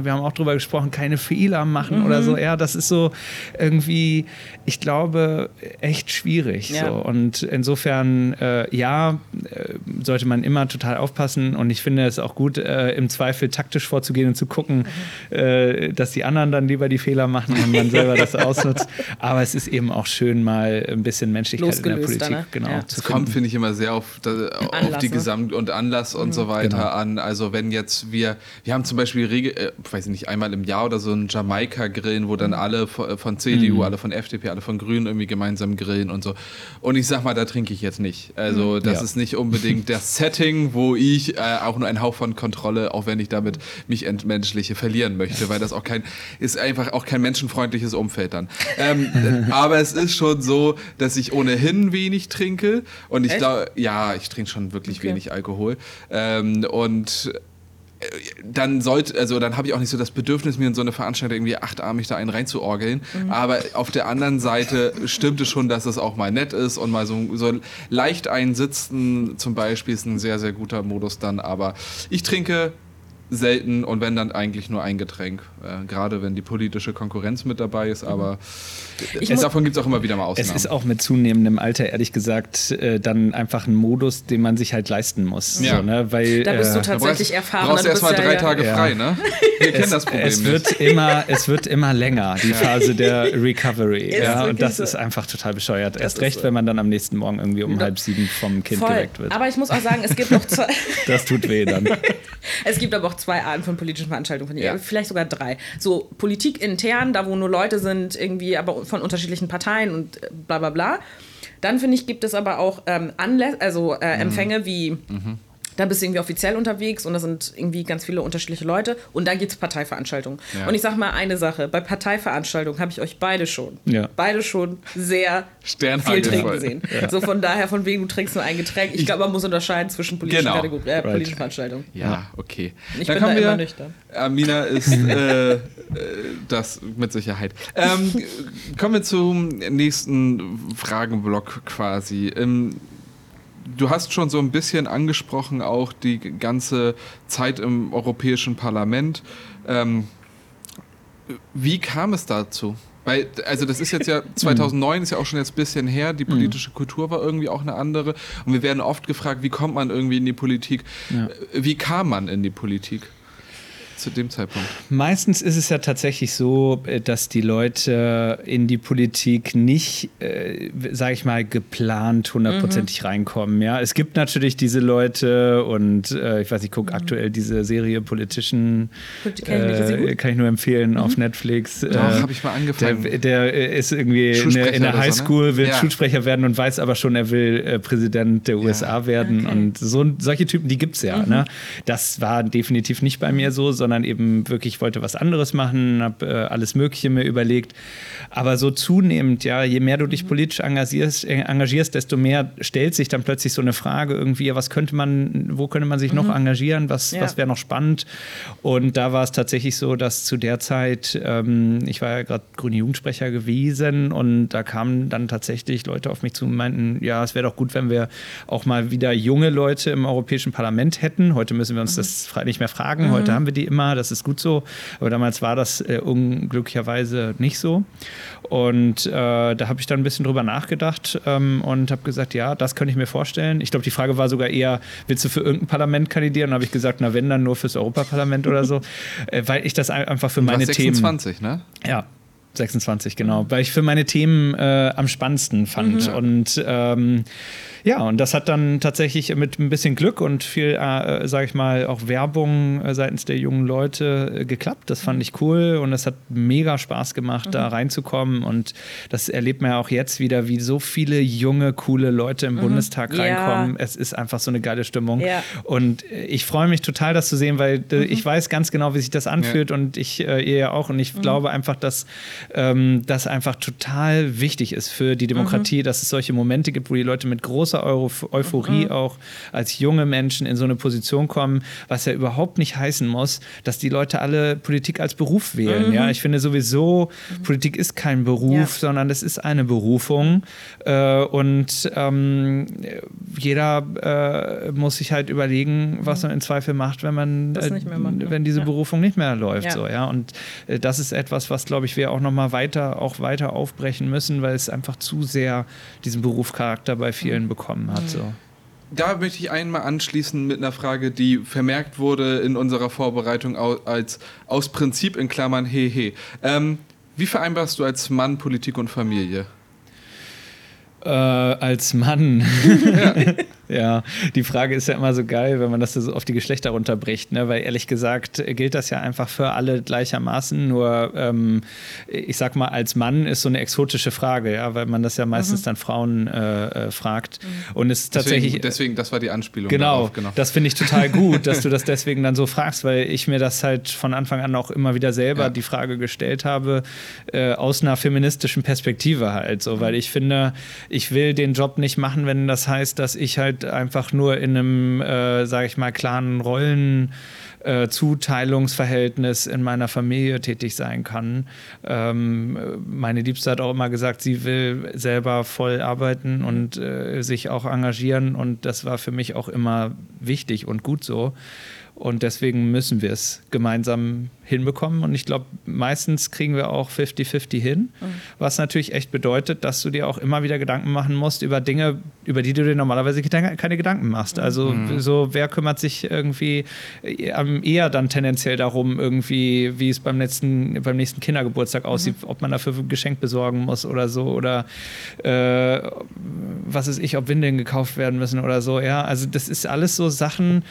wir haben auch drüber gesprochen, keine Fehler machen oder so, ja, das ist so irgendwie, ich glaube, echt schwierig. Ja. So. Und insofern, äh, ja, äh, sollte man immer total aufpassen und ich finde es auch gut, äh, im Zweifel taktisch vorzugehen und zu gucken, äh, dass die anderen dann lieber die Fehler machen und man selber das ausnutzt. Aber es ist eben auch schön, mal ein bisschen Menschlichkeit in der Politik ne? genau, Ja. Es kommt, finde ich, immer sehr auf, da, auf Anlass, die ne? Gesamt- und Anlass und so weiter Genau. an. Also wenn jetzt wir, wir haben zum Beispiel, Regel, äh, weiß ich nicht, einmal im Jahr oder so einen Jamaika-Grillen, wo dann alle von, von CDU, alle von FDP, alle von Grünen irgendwie gemeinsam grillen und so. Und ich sag mal, da trinke ich jetzt nicht. Also das Ja. ist nicht unbedingt das Setting, wo ich äh, auch nur einen Hauch von Kontrolle, auch wenn ich damit mich entmenschliche, verlieren möchte, weil das auch kein, ist einfach auch kein menschenfreundliches Umfeld dann. Ähm, aber es ist schon so, dass ich ohnehin wenig trinke und ich glaube, ja, ich trinke schon wirklich Okay. wenig Alkohol. Ähm, und äh, dann sollte, also dann habe ich auch nicht so das Bedürfnis, mir in so eine Veranstaltung irgendwie achtarmig da einen reinzuorgeln. Aber auf der anderen Seite stimmt es schon, dass es auch mal nett ist und mal so, so leicht einsitzen zum Beispiel ist ein sehr, sehr guter Modus dann. Aber ich trinke selten und wenn dann eigentlich nur ein Getränk. Äh, gerade wenn die politische Konkurrenz mit dabei ist, aber Ich es, davon gibt es auch immer wieder mal Es Ausnahmen. ist auch mit zunehmendem Alter, ehrlich gesagt, äh, dann einfach ein Modus, den man sich halt leisten muss. Ja. So, ne? Weil, Da bist du äh, tatsächlich brauchst, erfahren. brauchst du erst mal ja- drei ja- Tage Ja. frei, ne? Wir kennen das Problem es nicht. wird immer, es wird immer länger, die Phase der Recovery. Ist ja, und das so. ist einfach total bescheuert. Erst ist recht, so. wenn man dann am nächsten Morgen irgendwie um halb sieben vom Kind Voll. geweckt wird. Aber ich muss auch sagen, es gibt noch zwei. das tut weh dann. Es gibt aber auch zwei Arten von politischen Veranstaltungen, finde ich. Ja. vielleicht sogar drei. So Politik intern, da wo nur Leute sind, irgendwie aber von unterschiedlichen Parteien und äh, bla bla bla. Dann finde ich, gibt es aber auch ähm, Anlässe, also Mhm. äh, Empfänge wie. Da bist du irgendwie offiziell unterwegs und da sind irgendwie ganz viele unterschiedliche Leute und dann gibt es Parteiveranstaltungen. Ja. Und ich sag mal eine Sache: Bei Parteiveranstaltungen habe ich euch beide schon, Ja. beide schon sehr viel trinken sehen. So von daher, von wegen du trinkst nur ein Getränk. Ich, glaube, man muss unterscheiden zwischen politischen, Genau. Kategorien, äh, politischen Veranstaltungen. Ja, okay. Ich Dann bin da kommen immer wir- nüchtern. Amina ist äh, äh, das mit Sicherheit. Ähm, kommen wir zum nächsten Fragenblock quasi. Ähm, du hast schon so ein bisschen angesprochen, auch die ganze Zeit im Europäischen Parlament. Ähm, wie kam es dazu? Weil, also das ist jetzt ja 2009 ist ja auch schon jetzt ein bisschen her, die politische Kultur war irgendwie auch eine andere und wir werden oft gefragt, wie kommt man irgendwie in die Politik? Ja. Wie kam man in die Politik? Zu dem Zeitpunkt? Meistens ist es ja tatsächlich so, äh, dass die Leute in die Politik nicht, äh, sage ich mal, geplant hundertprozentig mhm. reinkommen. Ja, es gibt natürlich diese Leute und äh, ich weiß, ich gucke mhm. aktuell diese Serie Politischen, äh, kann ich nur empfehlen mhm. auf Netflix. Doch, äh, habe ich mal angefangen. Der, der äh, ist irgendwie in der, in der Highschool, so, ne? will ja. Schulsprecher werden und weiß aber schon, er will Präsident der USA ja. werden okay. und so solche Typen, die gibt es ja. Mhm. Ne? Das war definitiv nicht bei mir so, sondern eben wirklich wollte was anderes machen, habe äh, alles Mögliche mir überlegt. Aber so zunehmend, ja, je mehr du dich mhm. politisch engagierst, äh, engagierst, desto mehr stellt sich dann plötzlich so eine Frage irgendwie, was könnte man, wo könnte man sich mhm. noch engagieren, was, ja. was wäre noch spannend? Und da war es tatsächlich so, dass zu der Zeit, ähm, ich war ja gerade grüne Jugendsprecher gewesen und da kamen dann tatsächlich Leute auf mich zu und meinten, ja, es wäre doch gut, wenn wir auch mal wieder junge Leute im Europäischen Parlament hätten. Heute müssen wir uns mhm. das nicht mehr fragen, heute mhm. haben wir die immer, das ist gut so. Aber damals war das äh, unglücklicherweise nicht so. Und äh, da habe ich dann ein bisschen drüber nachgedacht ähm, und habe gesagt, ja, das könnte ich mir vorstellen. Ich glaube, die Frage war sogar eher, willst du für irgendein Parlament kandidieren? Und habe ich gesagt, na wenn, dann nur fürs Europaparlament oder so. Äh, weil ich das einfach für meine 26, Themen... 26, ne? Ja, 26, genau. Weil ich für meine Themen äh, am spannendsten fand. Mhm. Und ähm, ja, und das hat dann tatsächlich mit ein bisschen Glück und viel, äh, sage ich mal, auch Werbung äh, seitens der jungen Leute äh, geklappt. Das fand ich cool und es hat mega Spaß gemacht, mhm. da reinzukommen. Und das erlebt man ja auch jetzt wieder, wie so viele junge, coole Leute im mhm. Bundestag reinkommen. Ja. Es ist einfach so eine geile Stimmung. Ja. Und äh, ich freue mich total, das zu sehen, weil äh, mhm. ich weiß ganz genau, wie sich das anfühlt ja. und ich, ihr ja auch. Und ich mhm. glaube einfach, dass ähm, das einfach total wichtig ist für die Demokratie, mhm. dass es solche Momente gibt, wo die Leute mit großer großer Euphorie mhm. auch als junge Menschen in so eine Position kommen, was ja überhaupt nicht heißen muss, dass die Leute alle Politik als Beruf wählen. Mhm. Ja, ich finde sowieso, mhm. Politik ist kein Beruf, ja. sondern es ist eine Berufung. Äh, und ähm, jeder äh, muss sich halt überlegen, was mhm. man in Zweifel macht, wenn man äh, macht, ne? wenn diese ja. Berufung nicht mehr läuft. Ja. So, ja? Und äh, das ist etwas, was, glaube ich, wir auch nochmal weiter, auch weiter aufbrechen müssen, weil es einfach zu sehr diesen Berufscharakter bei vielen mhm. bekommen hat. So. Da möchte ich einmal anschließen mit einer Frage, die vermerkt wurde in unserer Vorbereitung als aus Prinzip in Klammern hehe. Ähm, wie vereinbarst du als Mann Politik und Familie? Äh, als Mann. Ja. Ja. die Frage ist ja immer so geil, wenn man das so auf die Geschlechter runterbricht, ne? weil ehrlich gesagt gilt das ja einfach für alle gleichermaßen. Nur, ähm, ich sag mal, als Mann ist so eine exotische Frage, ja, weil man das ja meistens mhm. dann Frauen äh, äh, fragt. Mhm. Und es ist tatsächlich. Deswegen, deswegen, das war die Anspielung. Genau, darauf, genau. das finde ich total gut, dass du das deswegen dann so fragst, weil ich mir das halt von Anfang an auch immer wieder selber ja. die Frage gestellt habe, äh, aus einer feministischen Perspektive halt, so, weil ich finde, ich will den Job nicht machen, wenn das heißt, dass ich halt einfach nur in einem, äh, sage ich mal, klaren Rollen äh, in meiner Familie tätig sein kann. Ähm, meine Liebste hat auch immer gesagt, sie will selber voll arbeiten und äh, sich auch engagieren und das war für mich auch immer wichtig und gut so. Und deswegen müssen wir es gemeinsam hinbekommen. Und ich glaube, meistens kriegen wir auch 50-50 hin, mhm. was natürlich echt bedeutet, dass du dir auch immer wieder Gedanken machen musst über Dinge, über die du dir normalerweise keine Gedanken machst. Also mhm. so, wer kümmert sich irgendwie äh, eher dann tendenziell darum, irgendwie, wie es beim letzten, beim nächsten Kindergeburtstag aussieht, mhm. ob man dafür ein Geschenk besorgen muss oder so oder äh, was ist ich, ob Windeln gekauft werden müssen oder so. Ja, also das ist alles so Sachen,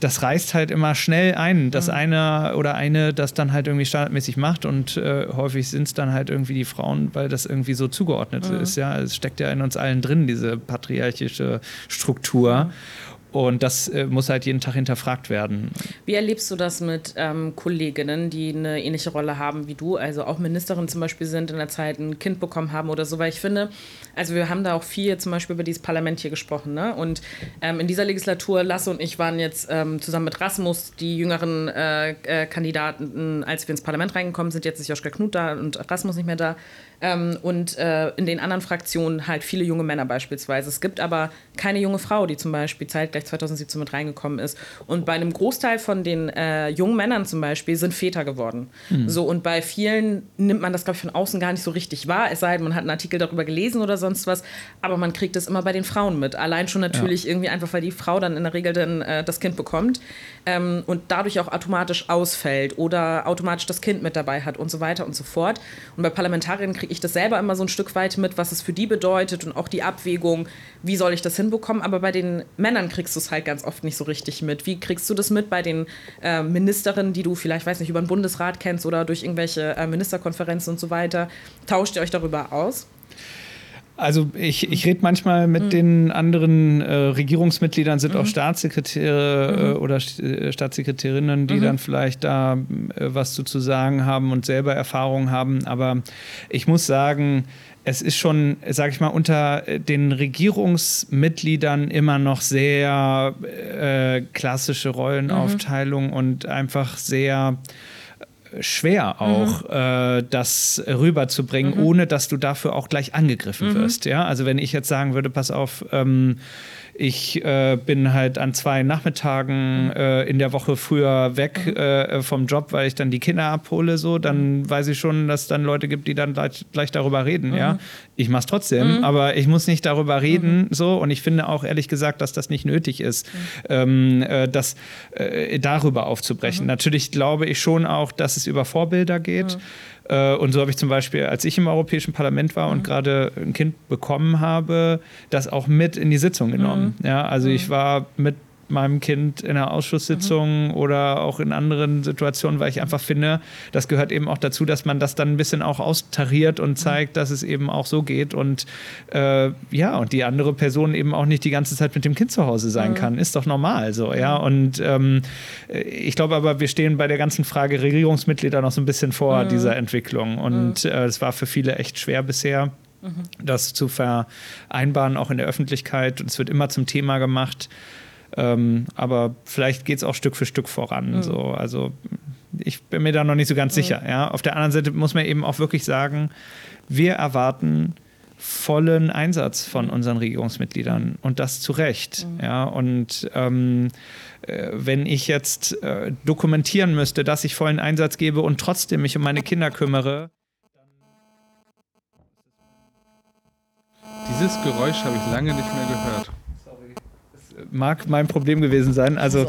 das reißt halt immer schnell ein, dass mhm. einer oder eine das dann halt irgendwie standardmäßig macht und äh, häufig sind es dann halt irgendwie die Frauen, weil das irgendwie so zugeordnet mhm. ist. Ja, es steckt ja in uns allen drin, diese patriarchische Struktur. Mhm. Und das äh, muss halt jeden Tag hinterfragt werden. Wie erlebst du das mit ähm, Kolleginnen, die eine ähnliche Rolle haben wie du, also auch Ministerin zum Beispiel sind, in der Zeit ein Kind bekommen haben oder so? Weil ich finde, also wir haben da auch viel zum Beispiel über dieses Parlament hier gesprochen. Ne? Und ähm, in dieser Legislatur, Lasse und ich waren jetzt ähm, zusammen mit Rasmus die jüngeren äh, äh, Kandidaten, als wir ins Parlament reingekommen sind. Jetzt ist Joschka Knut da und Rasmus nicht mehr da. Ähm, und äh, in den anderen Fraktionen halt viele junge Männer beispielsweise. Es gibt aber keine junge Frau, die zum Beispiel zeitgleich Wahlrecht 2017 mit reingekommen ist. Und bei einem Großteil von den äh, jungen Männern zum Beispiel sind Väter geworden. Mhm. So, und bei vielen nimmt man das, glaube ich, von außen gar nicht so richtig wahr, es sei denn, man hat einen Artikel darüber gelesen oder sonst was. Aber man kriegt es immer bei den Frauen mit. Allein schon natürlich ja. irgendwie einfach, weil die Frau dann in der Regel dann äh, das Kind bekommt ähm, und dadurch auch automatisch ausfällt oder automatisch das Kind mit dabei hat und so weiter und so fort. Und bei Parlamentariern kriege ich das selber immer so ein Stück weit mit, was es für die bedeutet und auch die Abwägung, wie soll ich das hinbekommen. Aber bei den Männern kriegst du es halt ganz oft nicht so richtig mit. Wie kriegst du das mit bei den äh, Ministerinnen, die du vielleicht, weiß nicht, über den Bundesrat kennst oder durch irgendwelche äh, Ministerkonferenzen und so weiter? Tauscht ihr euch darüber aus? Also ich, ich rede manchmal mit mhm. den anderen äh, Regierungsmitgliedern, sind mhm. auch Staatssekretäre mhm. äh, oder äh, Staatssekretärinnen, die mhm. dann vielleicht da äh, was zu, zu sagen haben und selber Erfahrungen haben. Aber ich muss sagen, es ist schon, sage ich mal, unter den Regierungsmitgliedern immer noch sehr äh, klassische Rollenaufteilung mhm. und einfach sehr schwer auch, mhm. äh, das rüberzubringen, mhm. ohne dass du dafür auch gleich angegriffen mhm. wirst. Ja? Also wenn ich jetzt sagen würde, pass auf, ähm, ich äh, bin halt an zwei Nachmittagen mhm. äh, in der Woche früher weg mhm. äh, vom Job, weil ich dann die Kinder abhole, so, dann mhm. weiß ich schon, dass es dann Leute gibt, die dann gleich, gleich darüber reden. Mhm. Ja, ich mache es trotzdem, mhm. aber ich muss nicht darüber reden, so. Und ich finde auch ehrlich gesagt, dass das nicht nötig ist, ähm, äh, das äh, darüber aufzubrechen. Natürlich glaube ich schon auch, dass es über Vorbilder geht. Äh, und so habe ich zum Beispiel, als ich im Europäischen Parlament war mhm. und gerade ein Kind bekommen habe, das auch mit in die Sitzung genommen. Mhm. Ja, also ich mhm. war mit meinem Kind in einer Ausschusssitzung mhm. oder auch in anderen Situationen, weil ich einfach finde, das gehört eben auch dazu, dass man das dann ein bisschen auch austariert und mhm. zeigt, dass es eben auch so geht und äh, ja, und die andere Person eben auch nicht die ganze Zeit mit dem Kind zu Hause sein mhm. kann. Ist doch normal so, ja. Mhm. Und ähm, ich glaube aber, wir stehen bei der ganzen Frage Regierungsmitglieder noch so ein bisschen vor mhm. dieser Entwicklung und äh, es war für viele echt schwer bisher das zu vereinbaren, auch in der Öffentlichkeit. Und es wird immer zum Thema gemacht. Ähm, aber vielleicht geht es auch Stück für Stück voran. Mhm. So. Also ich bin mir da noch nicht so ganz mhm. sicher. Ja? Auf der anderen Seite muss man eben auch wirklich sagen, wir erwarten vollen Einsatz von mhm. unseren Regierungsmitgliedern und das zu Recht. Mhm. Ja? Und ähm, äh, wenn ich jetzt äh, dokumentieren müsste, dass ich vollen Einsatz gebe und trotzdem mich um meine Kinder kümmere, Dieses Geräusch habe ich lange nicht mehr gehört mag mein Problem gewesen sein. Also,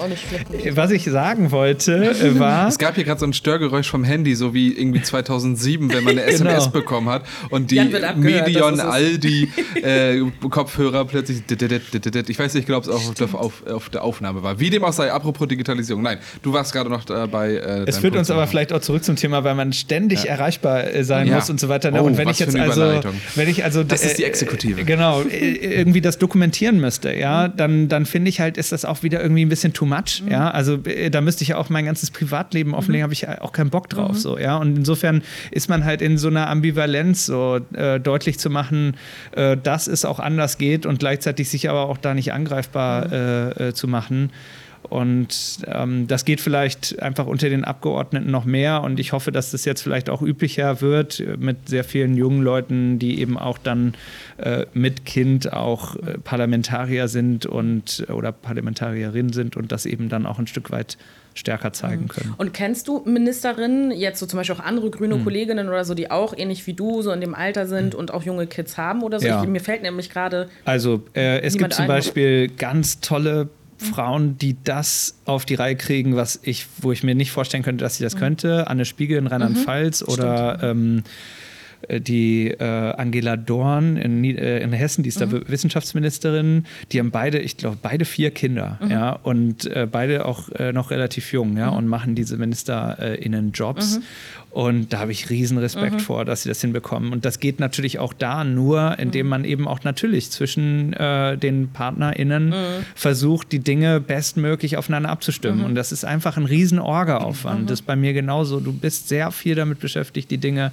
was ich sagen wollte, äh, war. Es gab hier gerade so ein Störgeräusch vom Handy, so wie irgendwie 2007, wenn man eine genau. SMS bekommen hat und die Medion Aldi äh, Kopfhörer plötzlich. Ich weiß nicht, ich glaube, es auch auf, auf, auf, der Aufnahme war. Wie dem auch sei, apropos Digitalisierung. Nein, du warst gerade noch dabei. Äh, es führt uns aber vielleicht auch zurück zum Thema, weil man ständig ja. erreichbar äh, sein ja. muss und so weiter. Ne? Oh, und wenn ich jetzt also, wenn ich also, das ist die Exekutive. Genau, irgendwie das dokumentieren müsste, ja, dann, dann finde ich halt, ist das auch wieder irgendwie ein bisschen too much. Mhm. Ja, also äh, da müsste ich ja auch mein ganzes Privatleben offenlegen, mhm. habe ich auch keinen Bock drauf. Mhm. So, ja, und insofern ist man halt in so einer Ambivalenz, so äh, deutlich zu machen, äh, dass es auch anders geht und gleichzeitig sich aber auch da nicht angreifbar mhm. äh, äh, zu machen. Und ähm, das geht vielleicht einfach unter den Abgeordneten noch mehr. Und ich hoffe, dass das jetzt vielleicht auch üblicher wird mit sehr vielen jungen Leuten, die eben auch dann äh, mit Kind auch äh, Parlamentarier sind und oder Parlamentarierinnen sind und das eben dann auch ein Stück weit stärker zeigen mhm. können. Und kennst du Ministerinnen, jetzt so zum Beispiel auch andere grüne mhm. Kolleginnen oder so, die auch ähnlich wie du so in dem Alter sind mhm. und auch junge Kids haben oder so? Ja. Ich, mir fällt nämlich gerade. Also äh, es gibt zum Beispiel ganz tolle Frauen, die das auf die Reihe kriegen, was ich, wo ich mir nicht vorstellen könnte, dass sie das mhm. könnte. Anne Spiegel in Rheinland-Pfalz mhm. oder ähm, äh, die äh, Angela Dorn in, äh, in, Hessen, die ist mhm. da Wissenschaftsministerin, die haben beide, ich glaube, beide vier Kinder, mhm. ja, und äh, beide auch äh, noch relativ jung, ja, mhm. und machen diese MinisterInnen Jobs. Mhm. Und da habe ich riesen Respekt mhm. vor, dass sie das hinbekommen. Und das geht natürlich auch da nur, indem man eben auch natürlich zwischen äh, den PartnerInnen versucht, die Dinge bestmöglich aufeinander abzustimmen. Und das ist einfach ein riesen Orga-Aufwand. Das ist bei mir genauso. Du bist sehr viel damit beschäftigt, die Dinge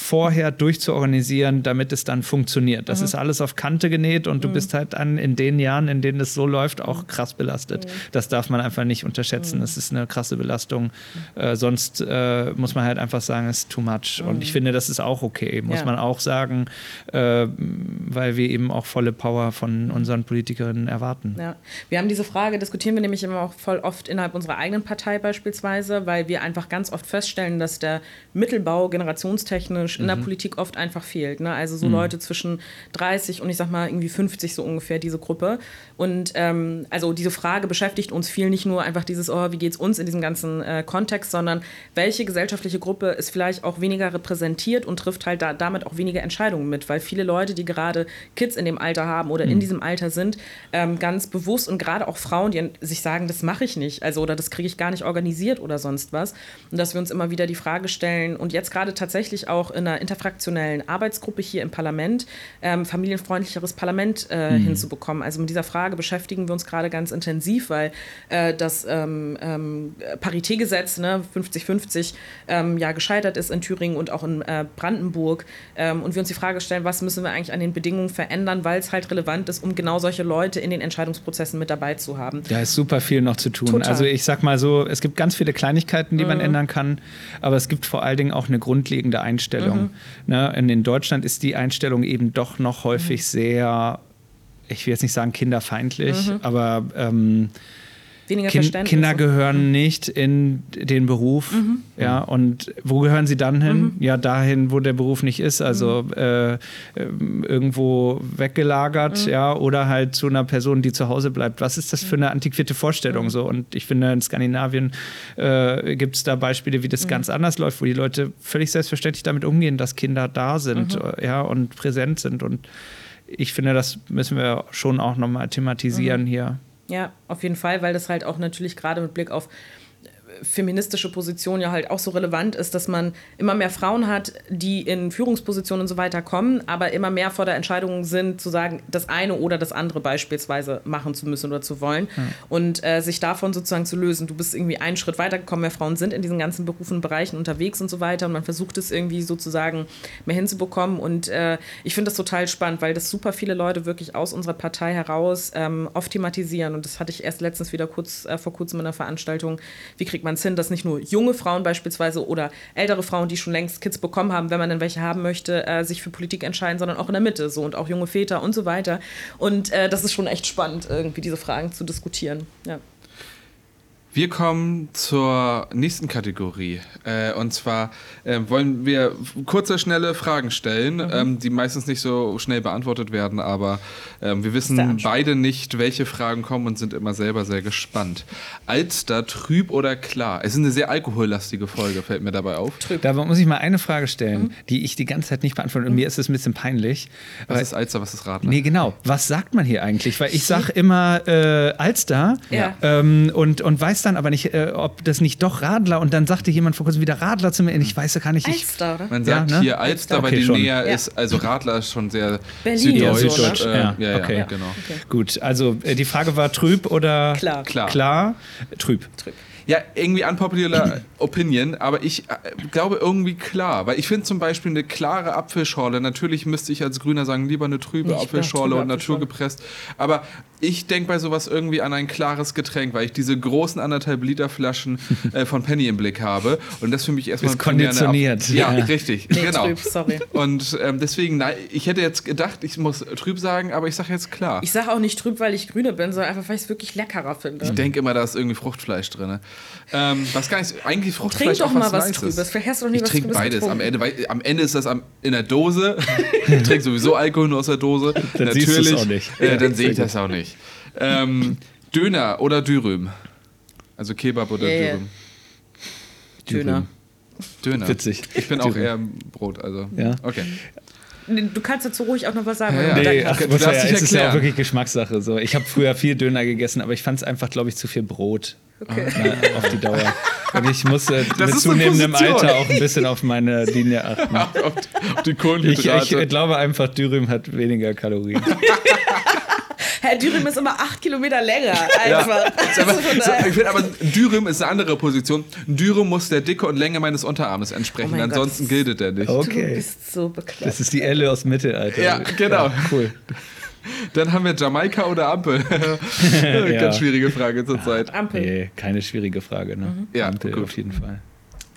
vorher durchzuorganisieren, damit es dann funktioniert. Das ist alles auf Kante genäht und du bist halt an, in den Jahren, in denen es so läuft, auch krass belastet. Das darf man einfach nicht unterschätzen. Das ist eine krasse Belastung. Äh, sonst äh, muss man halt einfach sagen, es ist too much. Und ich finde, das ist auch okay, muss Ja. man auch sagen, äh, weil wir eben auch volle Power von unseren Politikerinnen erwarten. Ja. Wir haben diese Frage, diskutieren wir nämlich immer auch voll oft innerhalb unserer eigenen Partei beispielsweise, weil wir einfach ganz oft feststellen, dass der Mittelbau generationstechnisch in der Politik oft einfach fehlt. Ne? Also so Leute zwischen 30 und ich sag mal irgendwie 50 so ungefähr, diese Gruppe. Und ähm, also diese Frage beschäftigt uns viel, nicht nur einfach dieses, oh, wie geht's uns in diesem ganzen äh, Kontext, sondern welche gesellschaftliche Gruppe ist vielleicht auch weniger repräsentiert und trifft halt da, damit auch weniger Entscheidungen mit, weil viele Leute, die gerade Kids in dem Alter haben oder in diesem Alter sind, ähm, ganz bewusst und gerade auch Frauen, die sich sagen, das mache ich nicht, also oder das kriege ich gar nicht organisiert oder sonst was. Und dass wir uns immer wieder die Frage stellen und jetzt gerade tatsächlich auch in einer interfraktionellen Arbeitsgruppe hier im Parlament ähm, familienfreundlicheres Parlament äh, hinzubekommen. Also mit dieser Frage beschäftigen wir uns gerade ganz intensiv, weil äh, das ähm, ähm, Paritätgesetz, ne, 50-50, ähm, ja gescheitert ist in Thüringen und auch in äh, Brandenburg. Ähm, und wir uns die Frage stellen, was müssen wir eigentlich an den Bedingungen verändern, weil es halt relevant ist, um genau solche Leute in den Entscheidungsprozessen mit dabei zu haben. Da ist super viel noch zu tun. Total. Also ich sag mal so, es gibt ganz viele Kleinigkeiten, die man ändern kann, aber es gibt vor allen Dingen auch eine grundlegende Einstellung. Ne? In, in Deutschland ist die Einstellung eben doch noch häufig sehr, ich will jetzt nicht sagen kinderfeindlich, aber ähm, Weniger kind, Verständnis. Kinder gehören nicht in den Beruf. Ja, und wo gehören sie dann hin? Ja, dahin, wo der Beruf nicht ist, also äh, ähm, irgendwo weggelagert, ja, oder halt zu einer Person, die zu Hause bleibt. Was ist das für eine antiquierte Vorstellung so? Und ich finde, in Skandinavien äh, gibt es da Beispiele, wie das ganz anders läuft, wo die Leute völlig selbstverständlich damit umgehen, dass Kinder da sind, äh, ja, und präsent sind. Und ich finde, das müssen wir schon auch nochmal thematisieren hier. Ja, auf jeden Fall, weil das halt auch natürlich gerade mit Blick auf feministische Position ja halt auch so relevant ist, dass man immer mehr Frauen hat, die in Führungspositionen und so weiter kommen, aber immer mehr vor der Entscheidung sind, zu sagen, das eine oder das andere beispielsweise machen zu müssen oder zu wollen und äh, sich davon sozusagen zu lösen. Du bist irgendwie einen Schritt weitergekommen, mehr Frauen sind in diesen ganzen Berufen und Bereichen unterwegs und so weiter und man versucht es irgendwie sozusagen mehr hinzubekommen und äh, ich finde das total spannend, weil das super viele Leute wirklich aus unserer Partei heraus ähm, oft thematisieren und das hatte ich erst letztens wieder kurz äh, vor kurzem in einer Veranstaltung, wie kriegt man es hin, dass nicht nur junge Frauen beispielsweise oder ältere Frauen, die schon längst Kids bekommen haben, wenn man denn welche haben möchte, äh, sich für Politik entscheiden, sondern auch in der Mitte so und auch junge Väter und so weiter. Und äh, das ist schon echt spannend, irgendwie diese Fragen zu diskutieren. Ja. Wir kommen zur nächsten Kategorie. Äh, und zwar äh, wollen wir kurze, schnelle Fragen stellen, Mhm. ähm, die meistens nicht so schnell beantwortet werden, aber ähm, wir wissen beide nicht, welche Fragen kommen und sind immer selber sehr gespannt. Alster, trüb oder klar? Es ist eine sehr alkohollastige Folge, fällt mir dabei auf. Da muss ich mal eine Frage stellen, Mhm. die ich die ganze Zeit nicht beantworte. Und mir ist es ein bisschen peinlich. Was Weil- ist Alster, was ist Radler? Nee, genau. Was sagt man hier eigentlich? Weil ich sage immer äh, Alster Ja. ähm, und, und weiß dann aber nicht, äh, ob das nicht doch Radler und dann sagte jemand vor kurzem wieder Radler zu mir und ich weiß ja gar nicht. Ich, Alster, oder? Man Ja, sagt ne? hier Alster, weil Okay, die schon. näher Ja. ist, also Radler ist schon sehr Berlin Ja, süddeutsch. süddeutsch, äh, ja. ja, ja, Okay. genau. Gut, also äh, die Frage war trüb oder Klar. Klar. klar? Trüb. Trüb. Ja, irgendwie unpopular Opinion, aber ich äh, glaube irgendwie klar. Weil ich finde zum Beispiel eine klare Apfelschorle, natürlich müsste ich als Grüner sagen, lieber eine trübe mehr Apfelschorle trübe und naturgepresst. Aber ich denke bei sowas irgendwie an ein klares Getränk, weil ich diese großen anderthalb Liter Flaschen äh, von Penny im Blick habe. Und das für mich erstmal Ap- konditioniert. Ja, Ja. richtig. Nee, genau. trüb, sorry. Und ähm, deswegen, nein, ich hätte jetzt gedacht, ich muss trüb sagen, aber ich sage jetzt klar. Ich sage auch nicht trüb, weil ich Grüne bin, sondern einfach, weil ich es wirklich leckerer finde. Ich denke immer, da ist irgendwie Fruchtfleisch drin. Ähm, was gar nicht, eigentlich Trink Fruchtfleisch doch auch mal was Nices. Trübes. Vielleicht hast du noch nie Ich was trinke Trübes beides. Am. Ende, weil, am Ende ist das am, in der Dose. ich trinke sowieso Alkohol nur aus der Dose. Dann siehst du's auch nicht. Äh, Ja, dann sehe ich das auch nicht. Ähm, Döner oder Dürüm? Also Kebab oder Ja, ja. Dürüm? Döner. Döner. Witzig. Ich bin auch eher Brot. Also. Ja. Okay. Du kannst dazu ruhig auch noch was sagen. Ja, ja. du Nee, ach, hast. du ja, darfst dich es ist ja auch wirklich Geschmackssache. So. Ich habe früher viel Döner gegessen, aber ich fand es einfach, glaube ich, zu viel Brot Okay. na, auf die Dauer. Und ich musste Das mit zunehmendem. Alter auch ein bisschen auf meine Linie achten. auf, die Ich, Kohlenhydrate. ich glaube einfach, Dürüm hat weniger Kalorien. Herr Dürüm ist immer acht Kilometer länger. Einfach. Also von so, ich finde aber, Dürüm ist eine andere Position. Dürüm muss der Dicke und Länge meines Unterarmes entsprechen, Oh Gott, ansonsten das- gilt der nicht. Du Okay. bist so bekloppt. Das ist die Elle aus Mittelalter. Ja, genau. cool. Dann haben wir Jamaika oder Ampel. Ja. Ganz schwierige Frage zurzeit. Ampel. Nee, keine schwierige Frage, ne? Ja, Ampel gut. auf jeden Fall.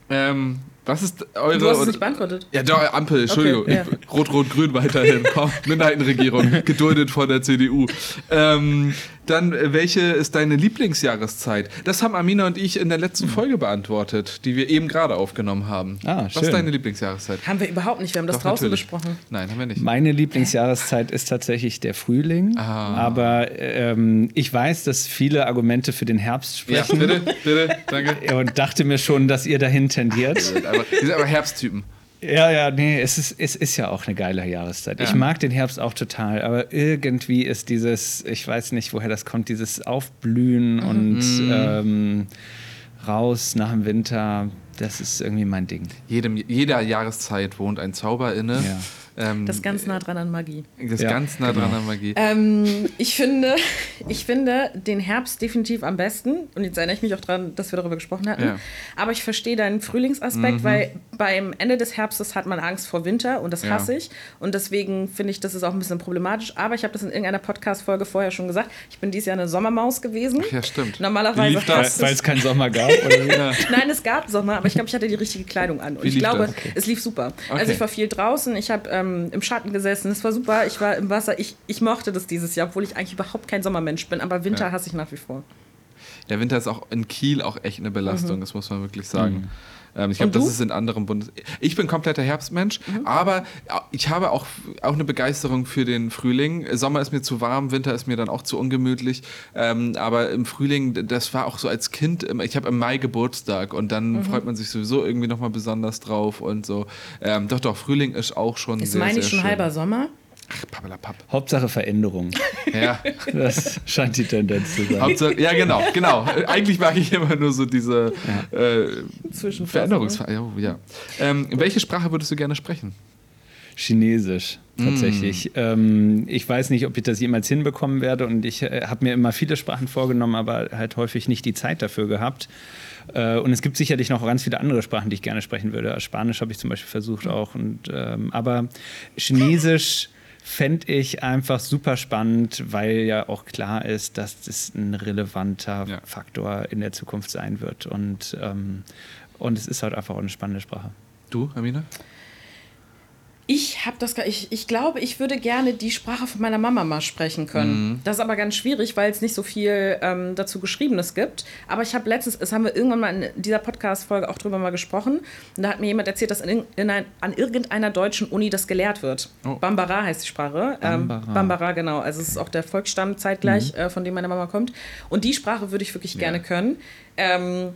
Ähm, was ist eure. Du hast es nicht beantwortet. ja, doch, Ampel, Entschuldigung. Okay, ja. Rot-Rot-Grün weiterhin. Komm, Minderheitenregierung, geduldet von der CDU. Ähm, dann, äh, welche ist deine Lieblingsjahreszeit? Das haben Amina und ich in der letzten Folge beantwortet, die wir eben gerade aufgenommen haben. Ah, Was schön. ist deine Lieblingsjahreszeit? Haben wir überhaupt nicht. Wir haben das Doch, draußen natürlich. besprochen. Nein, haben wir nicht. Meine Lieblingsjahreszeit ist tatsächlich der Frühling. Ah. Aber ähm, ich weiß, dass viele Argumente für den Herbst Ja, sprechen. bitte, bitte, danke. Und dachte mir schon, dass ihr dahin tendiert. Aber, die sind aber Herbsttypen. Ja, ja, nee, es ist, es ist ja auch eine geile Jahreszeit. Ich Ja. mag den Herbst auch total, aber irgendwie ist dieses, ich weiß nicht, woher das kommt, dieses Aufblühen und ähm, raus nach dem Winter, das ist irgendwie mein Ding. Jedem, jeder Jahreszeit wohnt ein Zauber inne. Ja. Ähm, Das ist ganz nah dran an Magie. das ist Ja, ganz nah dran an Magie. Ähm, ich, finde, ich finde den Herbst definitiv am besten. Und jetzt erinnere ich mich auch daran, dass wir darüber gesprochen hatten. Ja. Aber ich verstehe deinen Frühlingsaspekt, weil beim Ende des Herbstes hat man Angst vor Winter und das Ja. hasse ich. Und deswegen finde ich, das ist auch ein bisschen problematisch. Aber ich habe das in irgendeiner Podcast-Folge vorher schon gesagt. Ich bin dieses Jahr eine Sommermaus gewesen. Ach ja, stimmt. Normalerweise lief das? hasst Weil es- keinen Sommer gab? Nein, es gab Sommer, aber ich glaube, ich hatte die richtige Kleidung an. Und Wie ich lief glaube, das? Okay. es lief super. Okay. Also ich war viel draußen, ich habe ähm, im Schatten gesessen, es war super, ich war im Wasser. Ich, ich mochte das dieses Jahr, obwohl ich eigentlich überhaupt kein Sommermensch bin, aber Winter Ja. hasse ich nach wie vor. Der Winter ist auch in Kiel auch echt eine Belastung, das muss man wirklich sagen. Ähm, ich glaube, das ist in anderen Bundes... Ich bin kompletter Herbstmensch, Mhm. aber ich habe auch, auch eine Begeisterung für den Frühling. Sommer ist mir zu warm, Winter ist mir dann auch zu ungemütlich. Ähm, aber im Frühling, das war auch so als Kind, ich habe im Mai Geburtstag und dann Mhm. freut man sich sowieso irgendwie nochmal besonders drauf und so. Ähm, doch, doch, Frühling ist auch schon Ist sehr, meine sehr ich schon schön. halber Sommer? Ach, pappelapapp. Hauptsache Veränderung. Ja. Das scheint die Tendenz zu sein. Hauptsache, ja, genau, genau. Äh, Eigentlich mag ich immer nur so diese äh, Zwischen Veränderungsfall. Ja, oh, ja. Ähm, welche Sprache würdest du gerne sprechen? Chinesisch tatsächlich. Ähm, ich weiß nicht, ob ich das jemals hinbekommen werde und ich äh, habe mir immer viele Sprachen vorgenommen, aber halt häufig nicht die Zeit dafür gehabt. Äh, und es gibt sicherlich noch ganz viele andere Sprachen, die ich gerne sprechen würde. Spanisch habe ich zum Beispiel versucht auch. Und, ähm, aber Chinesisch fände ich einfach super spannend, weil ja auch klar ist, dass das ein relevanter Ja. Faktor in der Zukunft sein wird. Und, ähm, und es ist halt einfach auch eine spannende Sprache. Du, Amina? Ich habe das, ich, ich glaube, ich würde gerne die Sprache von meiner Mama mal sprechen können. Das ist aber ganz schwierig, weil es nicht so viel ähm, dazu Geschriebenes gibt. Aber ich habe letztens, das haben wir irgendwann mal in dieser Podcast-Folge auch drüber mal gesprochen. Und da hat mir jemand erzählt, dass in, in ein, an irgendeiner deutschen Uni das gelehrt wird. Oh. Bambara heißt die Sprache. Ähm, Bambara. Bambara, genau. Also es ist auch der Volksstamm zeitgleich, äh, von dem meine Mama kommt. Und die Sprache würde ich wirklich Ja. gerne können. Ähm,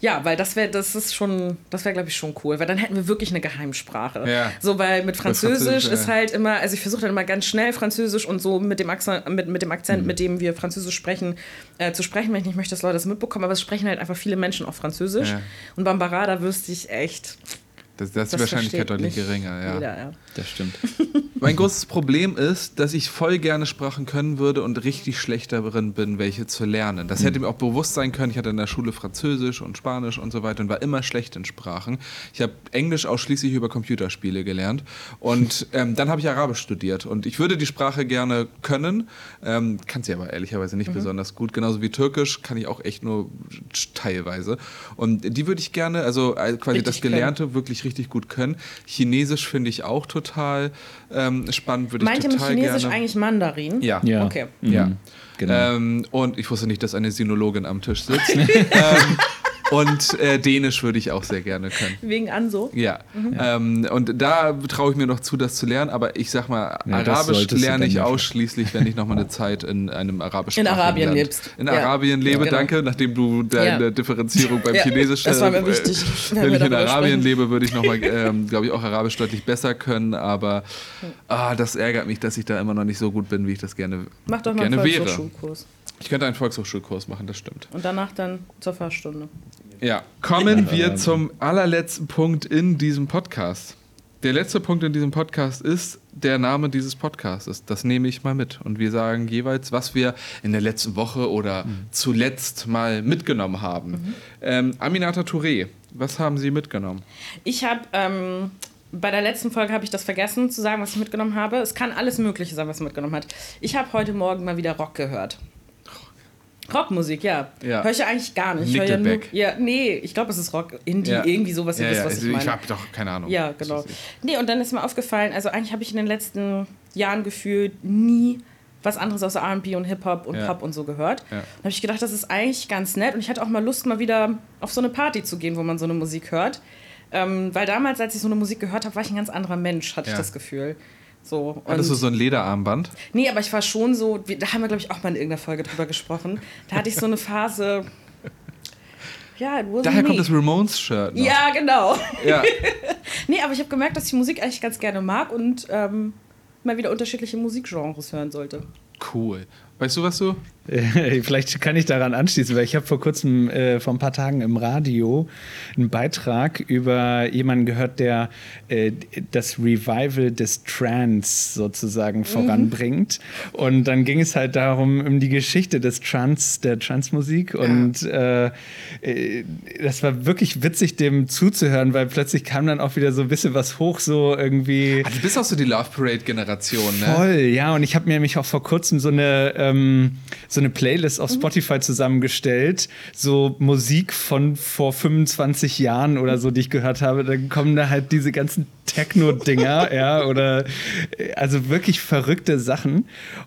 ja, weil das wäre, das ist schon, das wäre, glaube ich, schon cool, weil dann hätten wir wirklich eine Geheimsprache. Ja. So, weil mit Französisch, Französisch, ist halt immer, also ich versuche dann immer ganz schnell Französisch und so mit dem Akzent, mit, mit dem Akzent, mit dem wir Französisch sprechen, äh, zu sprechen, weil ich nicht möchte, dass Leute das mitbekommen, aber es sprechen halt einfach viele Menschen auch Französisch. Ja. Und Bambara, da wüsste ich echt, Das, das ist die das Wahrscheinlichkeit deutlich nicht geringer, ja. jeder, ja. Das stimmt. Mein großes Problem ist, dass ich voll gerne Sprachen können würde und richtig schlecht darin bin, welche zu lernen. Das hätte mir auch bewusst sein können. Ich hatte in der Schule Französisch und Spanisch und so weiter und war immer schlecht in Sprachen. Ich habe Englisch ausschließlich über Computerspiele gelernt und ähm, dann habe ich Arabisch studiert und ich würde die Sprache gerne können, ähm, kann sie aber ehrlicherweise nicht besonders gut. Genauso wie Türkisch kann ich auch echt nur teilweise. Und die würde ich gerne, also äh, quasi Richtig das können. Gelernte wirklich richtig gut können. Chinesisch finde ich auch total ähm, spannend, würde ich Meint ihr mit total Chinesisch gerne. eigentlich Mandarin? Ja. Ja. Okay. Mhm. Ja. Genau. Ähm, und ich wusste nicht, dass eine Sinologin am Tisch sitzt. ähm, und äh, Dänisch würde ich auch sehr gerne können. Wegen Anso? Ja, ähm, und da traue ich mir noch zu, das zu lernen, aber ich sag mal, Ja, Arabisch lerne ich ausschließlich, wenn ich noch mal eine Zeit in einem arabischen In Arabien Land lebst. In Ja. Arabien lebe, Ja, genau. danke, nachdem du deine Ja. Differenzierung beim Ja, Chinesisch das war mir äh, wichtig, wenn Wenn ich in Arabien sprechen. lebe, würde ich noch mal, ähm, glaube ich, auch Arabisch deutlich besser können, aber ah, das ärgert mich, dass ich da immer noch nicht so gut bin, wie ich das gerne, Mach doch mal einen wäre. Ich könnte einen Volkshochschulkurs machen, das stimmt. Und danach dann zur Fahrstunde. Ja, kommen wir zum allerletzten Punkt in diesem Podcast. Der letzte Punkt in diesem Podcast ist der Name dieses Podcasts. Das nehme ich mal mit. Und wir sagen jeweils, was wir in der letzten Woche oder mhm. zuletzt mal mitgenommen haben. Mhm. Ähm, Aminata Touré, was haben Sie mitgenommen? Ich habe ähm, bei der letzten Folge habe ich das vergessen zu sagen, was ich mitgenommen habe. Es kann alles Mögliche sein, was man mitgenommen hat. Ich habe heute Morgen mal wieder Rock gehört. Rockmusik, ja. ja. Höre ich ja eigentlich gar nicht. Ich ja, nur, ja, nee, ich glaube, es ist Rock, Indie, ja. irgendwie sowas. Ihr ja, wisst, was also ich meine. Ich habe doch keine Ahnung. Ja, genau. Nee, und dann ist mir aufgefallen, also eigentlich habe ich in den letzten Jahren gefühlt nie was anderes außer R&B und Hip-Hop und Pop und so gehört. Ja. Dann habe ich gedacht, das ist eigentlich ganz nett und ich hatte auch mal Lust, mal wieder auf so eine Party zu gehen, wo man so eine Musik hört. Ähm, weil damals, als ich so eine Musik gehört habe, war ich ein ganz anderer Mensch, hatte ich das Gefühl. So, Hattest du so ein Lederarmband? Nee, aber ich war schon so, da haben wir, glaube ich, auch mal in irgendeiner Folge drüber gesprochen. Da hatte ich so eine Phase. Ja, Daher me. kommt das Ramones-Shirt. Ja, genau. Ja. nee, aber ich habe gemerkt, dass ich Musik eigentlich ganz gerne mag und ähm, mal wieder unterschiedliche Musikgenres hören sollte. Cool. Weißt du, was du? Vielleicht kann ich daran anschließen, weil ich habe vor kurzem, äh, vor ein paar Tagen im Radio einen Beitrag über jemanden gehört, der äh, das Revival des Trance sozusagen mhm. voranbringt. Und dann ging es halt darum, um die Geschichte des Trance, der Trance-Musik. Ja. Und äh, äh, das war wirklich witzig, dem zuzuhören, weil plötzlich kam dann auch wieder so ein bisschen was hoch, so irgendwie. Ah, du bist auch so die Love Parade-Generation, ne? Voll, ja. Und ich habe mir nämlich auch vor kurzem so eine, ähm, so eine Playlist auf mhm. Spotify zusammengestellt, so Musik von vor 25 Jahren oder so, die ich gehört habe. Dann kommen da halt diese ganzen Techno-Dinger, ja, oder also wirklich verrückte Sachen.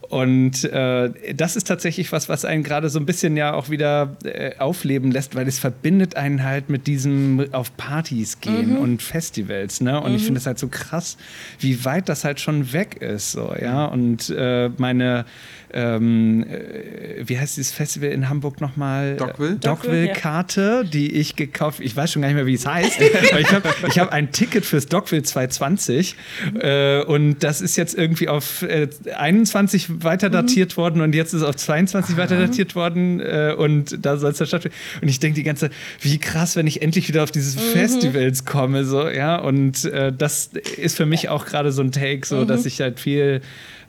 Und äh, das ist tatsächlich was, was einen gerade so ein bisschen ja auch wieder äh, aufleben lässt, weil es verbindet einen halt mit diesem auf Partys gehen mhm. und Festivals, ne? Und mhm. ich finde es halt so krass, wie weit das halt schon weg ist, so, ja. Und äh, meine ähm, äh, wie heißt dieses Festival in Hamburg nochmal? Dockville? Dockville-Karte, die ich gekauft ich weiß schon gar nicht mehr, wie es heißt. ich habe ich hab ein Ticket fürs Dockville 220 äh, und das ist jetzt irgendwie auf äh, 21 weiter datiert mhm. worden und jetzt ist auf 22 weiter datiert worden äh, und da soll es da stattfinden. Und ich denke die ganze Zeit, wie krass, wenn ich endlich wieder auf dieses mhm. Festivals komme, so, ja, und äh, das ist für mich auch gerade so ein Take, so, mhm. dass ich halt viel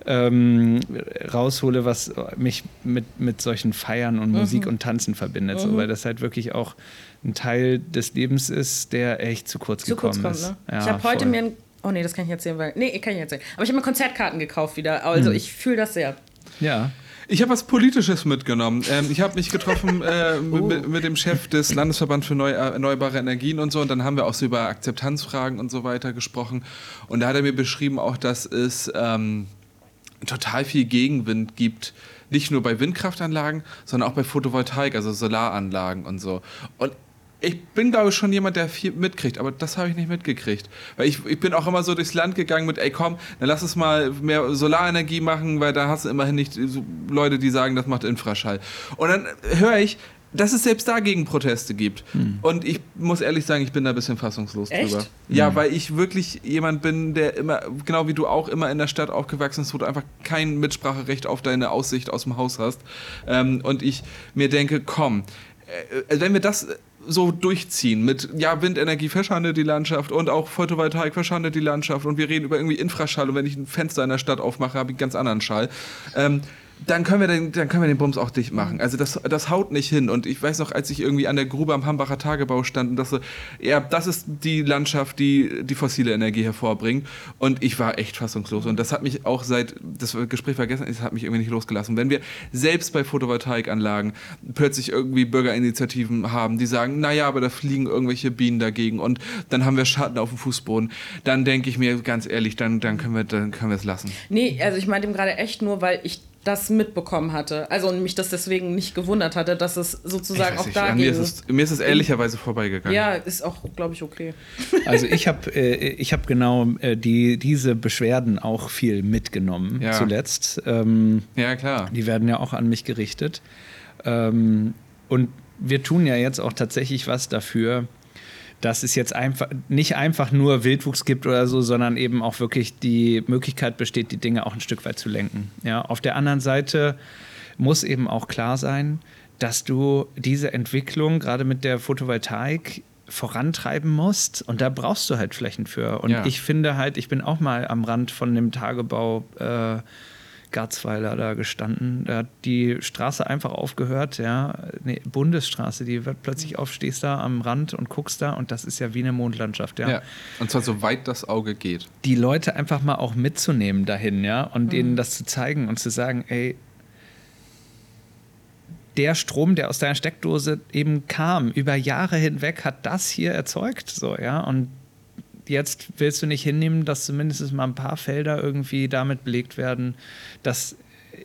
ähm, raushole, was mich mit, mit solchen Feiern und mhm. Musik und Tanzen verbindet. Mhm. So, weil das halt wirklich auch ein Teil des Lebens ist, der echt zu kurz zu gekommen kurz kommt, ne? ist. Ja, ich habe heute mir ein Oh nee, das kann ich erzählen, weil. Nee, kann ich erzählen. Aber ich habe mir Konzertkarten gekauft wieder. Also mhm. ich fühle das sehr. Ja. Ich habe was Politisches mitgenommen. Ähm, ich habe mich getroffen äh, oh. mit, mit, dem Chef des Landesverbands für Neu Erneuerbare Energien und so. Und dann haben wir auch so über Akzeptanzfragen und so weiter gesprochen. Und da hat er mir beschrieben auch, dass es ähm, total viel Gegenwind gibt, nicht nur bei Windkraftanlagen, sondern auch bei Photovoltaik, also Solaranlagen und so. Und ich bin, glaube ich, schon jemand, der viel mitkriegt, aber das habe ich nicht mitgekriegt. Weil ich, ich bin auch immer so durchs Land gegangen mit, ey komm, dann lass uns mal mehr Solarenergie machen, weil da hast du immerhin nicht so Leute, die sagen, das macht Infraschall. Und dann höre ich, dass es selbst dagegen Proteste gibt. Hm. Und ich muss ehrlich sagen, ich bin da ein bisschen fassungslos Echt? drüber. Ja, hm. weil ich wirklich jemand bin, der immer, genau wie du auch, immer in der Stadt aufgewachsen ist, wo du einfach kein Mitspracherecht auf deine Aussicht aus dem Haus hast. Ähm, und ich mir denke, komm, äh, wenn wir das so durchziehen mit, ja, Windenergie verschandelt die Landschaft und auch Photovoltaik verschandelt die Landschaft und wir reden über irgendwie Infraschall und wenn ich ein Fenster in der Stadt aufmache, habe ich einen ganz anderen Schall. Ähm, dann können wir den, dann können wir den Bums auch dicht machen. Also das, das haut nicht hin. Und ich weiß noch, als ich irgendwie an der Grube am Hambacher Tagebau stand und das so, ja, das ist die Landschaft, die die fossile Energie hervorbringt. Und ich war echt fassungslos. Und das hat mich auch seit, das Gespräch war gestern, das hat mich irgendwie nicht losgelassen. Wenn wir selbst bei Photovoltaikanlagen plötzlich irgendwie Bürgerinitiativen haben, die sagen, naja, aber da fliegen irgendwelche Bienen dagegen und dann haben wir Schatten auf dem Fußboden, dann denke ich mir ganz ehrlich, dann, dann können wir dann können wir es lassen. Nee, also ich meine dem gerade echt nur, weil ich das mitbekommen hatte. Also und mich das deswegen nicht gewundert hatte, dass es sozusagen auch da ging. Mir ist es, mir ist es ehrlicherweise vorbeigegangen. Ja, ist auch, glaube ich, okay. Also ich habe äh, hab genau äh, die, diese Beschwerden auch viel mitgenommen ja. zuletzt. Ähm, ja, klar. Die werden ja auch an mich gerichtet. Ähm, und wir tun ja jetzt auch tatsächlich was dafür, dass es jetzt einfach nicht einfach nur Wildwuchs gibt oder so, sondern eben auch wirklich die Möglichkeit besteht, die Dinge auch ein Stück weit zu lenken. Ja, auf der anderen Seite muss eben auch klar sein, dass du diese Entwicklung gerade mit der Photovoltaik vorantreiben musst. Und da brauchst du halt Flächen für. Und Ja. ich finde halt, ich bin auch mal am Rand von dem Tagebau äh, Garzweiler da gestanden. Da hat die Straße einfach aufgehört, ja. Nee, Bundesstraße, die wird plötzlich auf, stehst da am Rand und guckst da und das ist ja wie eine Mondlandschaft, ja. Ja. Und zwar so weit das Auge geht. Die Leute einfach mal auch mitzunehmen dahin, ja, und denen das zu zeigen und zu sagen, ey, der Strom, der aus deiner Steckdose eben kam, über Jahre hinweg, hat das hier erzeugt, so, ja, und jetzt willst du nicht hinnehmen, dass zumindest mal ein paar Felder irgendwie damit belegt werden. Das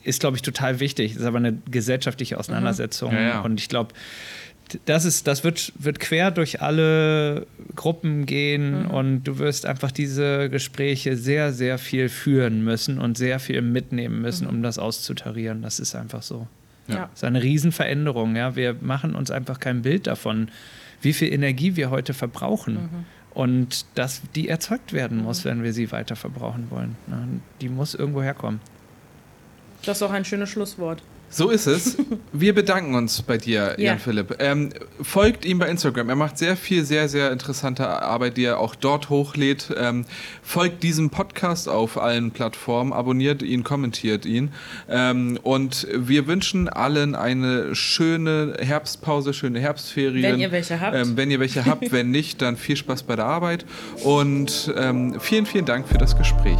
ist, glaube ich, total wichtig. Das ist aber eine gesellschaftliche Auseinandersetzung. Ja, ja. Und ich glaube, das, ist, das wird, wird quer durch alle Gruppen gehen und du wirst einfach diese Gespräche sehr, sehr viel führen müssen und sehr viel mitnehmen müssen, um das auszutarieren. Das ist einfach so. Ja. Das ist eine Riesenveränderung. Ja? Wir machen uns einfach kein Bild davon, wie viel Energie wir heute verbrauchen. Und dass die erzeugt werden muss, wenn wir sie weiter verbrauchen wollen. Die muss irgendwo herkommen. Das ist auch ein schönes Schlusswort. So ist es. Wir bedanken uns bei dir, Ja. Jan Philipp. Ähm, folgt ihm bei Instagram. Er macht sehr viel, sehr, sehr interessante Arbeit, die er auch dort hochlädt. Ähm, folgt diesem Podcast auf allen Plattformen, abonniert ihn, kommentiert ihn. Ähm, und wir wünschen allen eine schöne Herbstpause, schöne Herbstferien. Wenn ihr welche habt. Ähm, wenn ihr welche habt, wenn nicht, dann viel Spaß bei der Arbeit. Und ähm, vielen, vielen Dank für das Gespräch.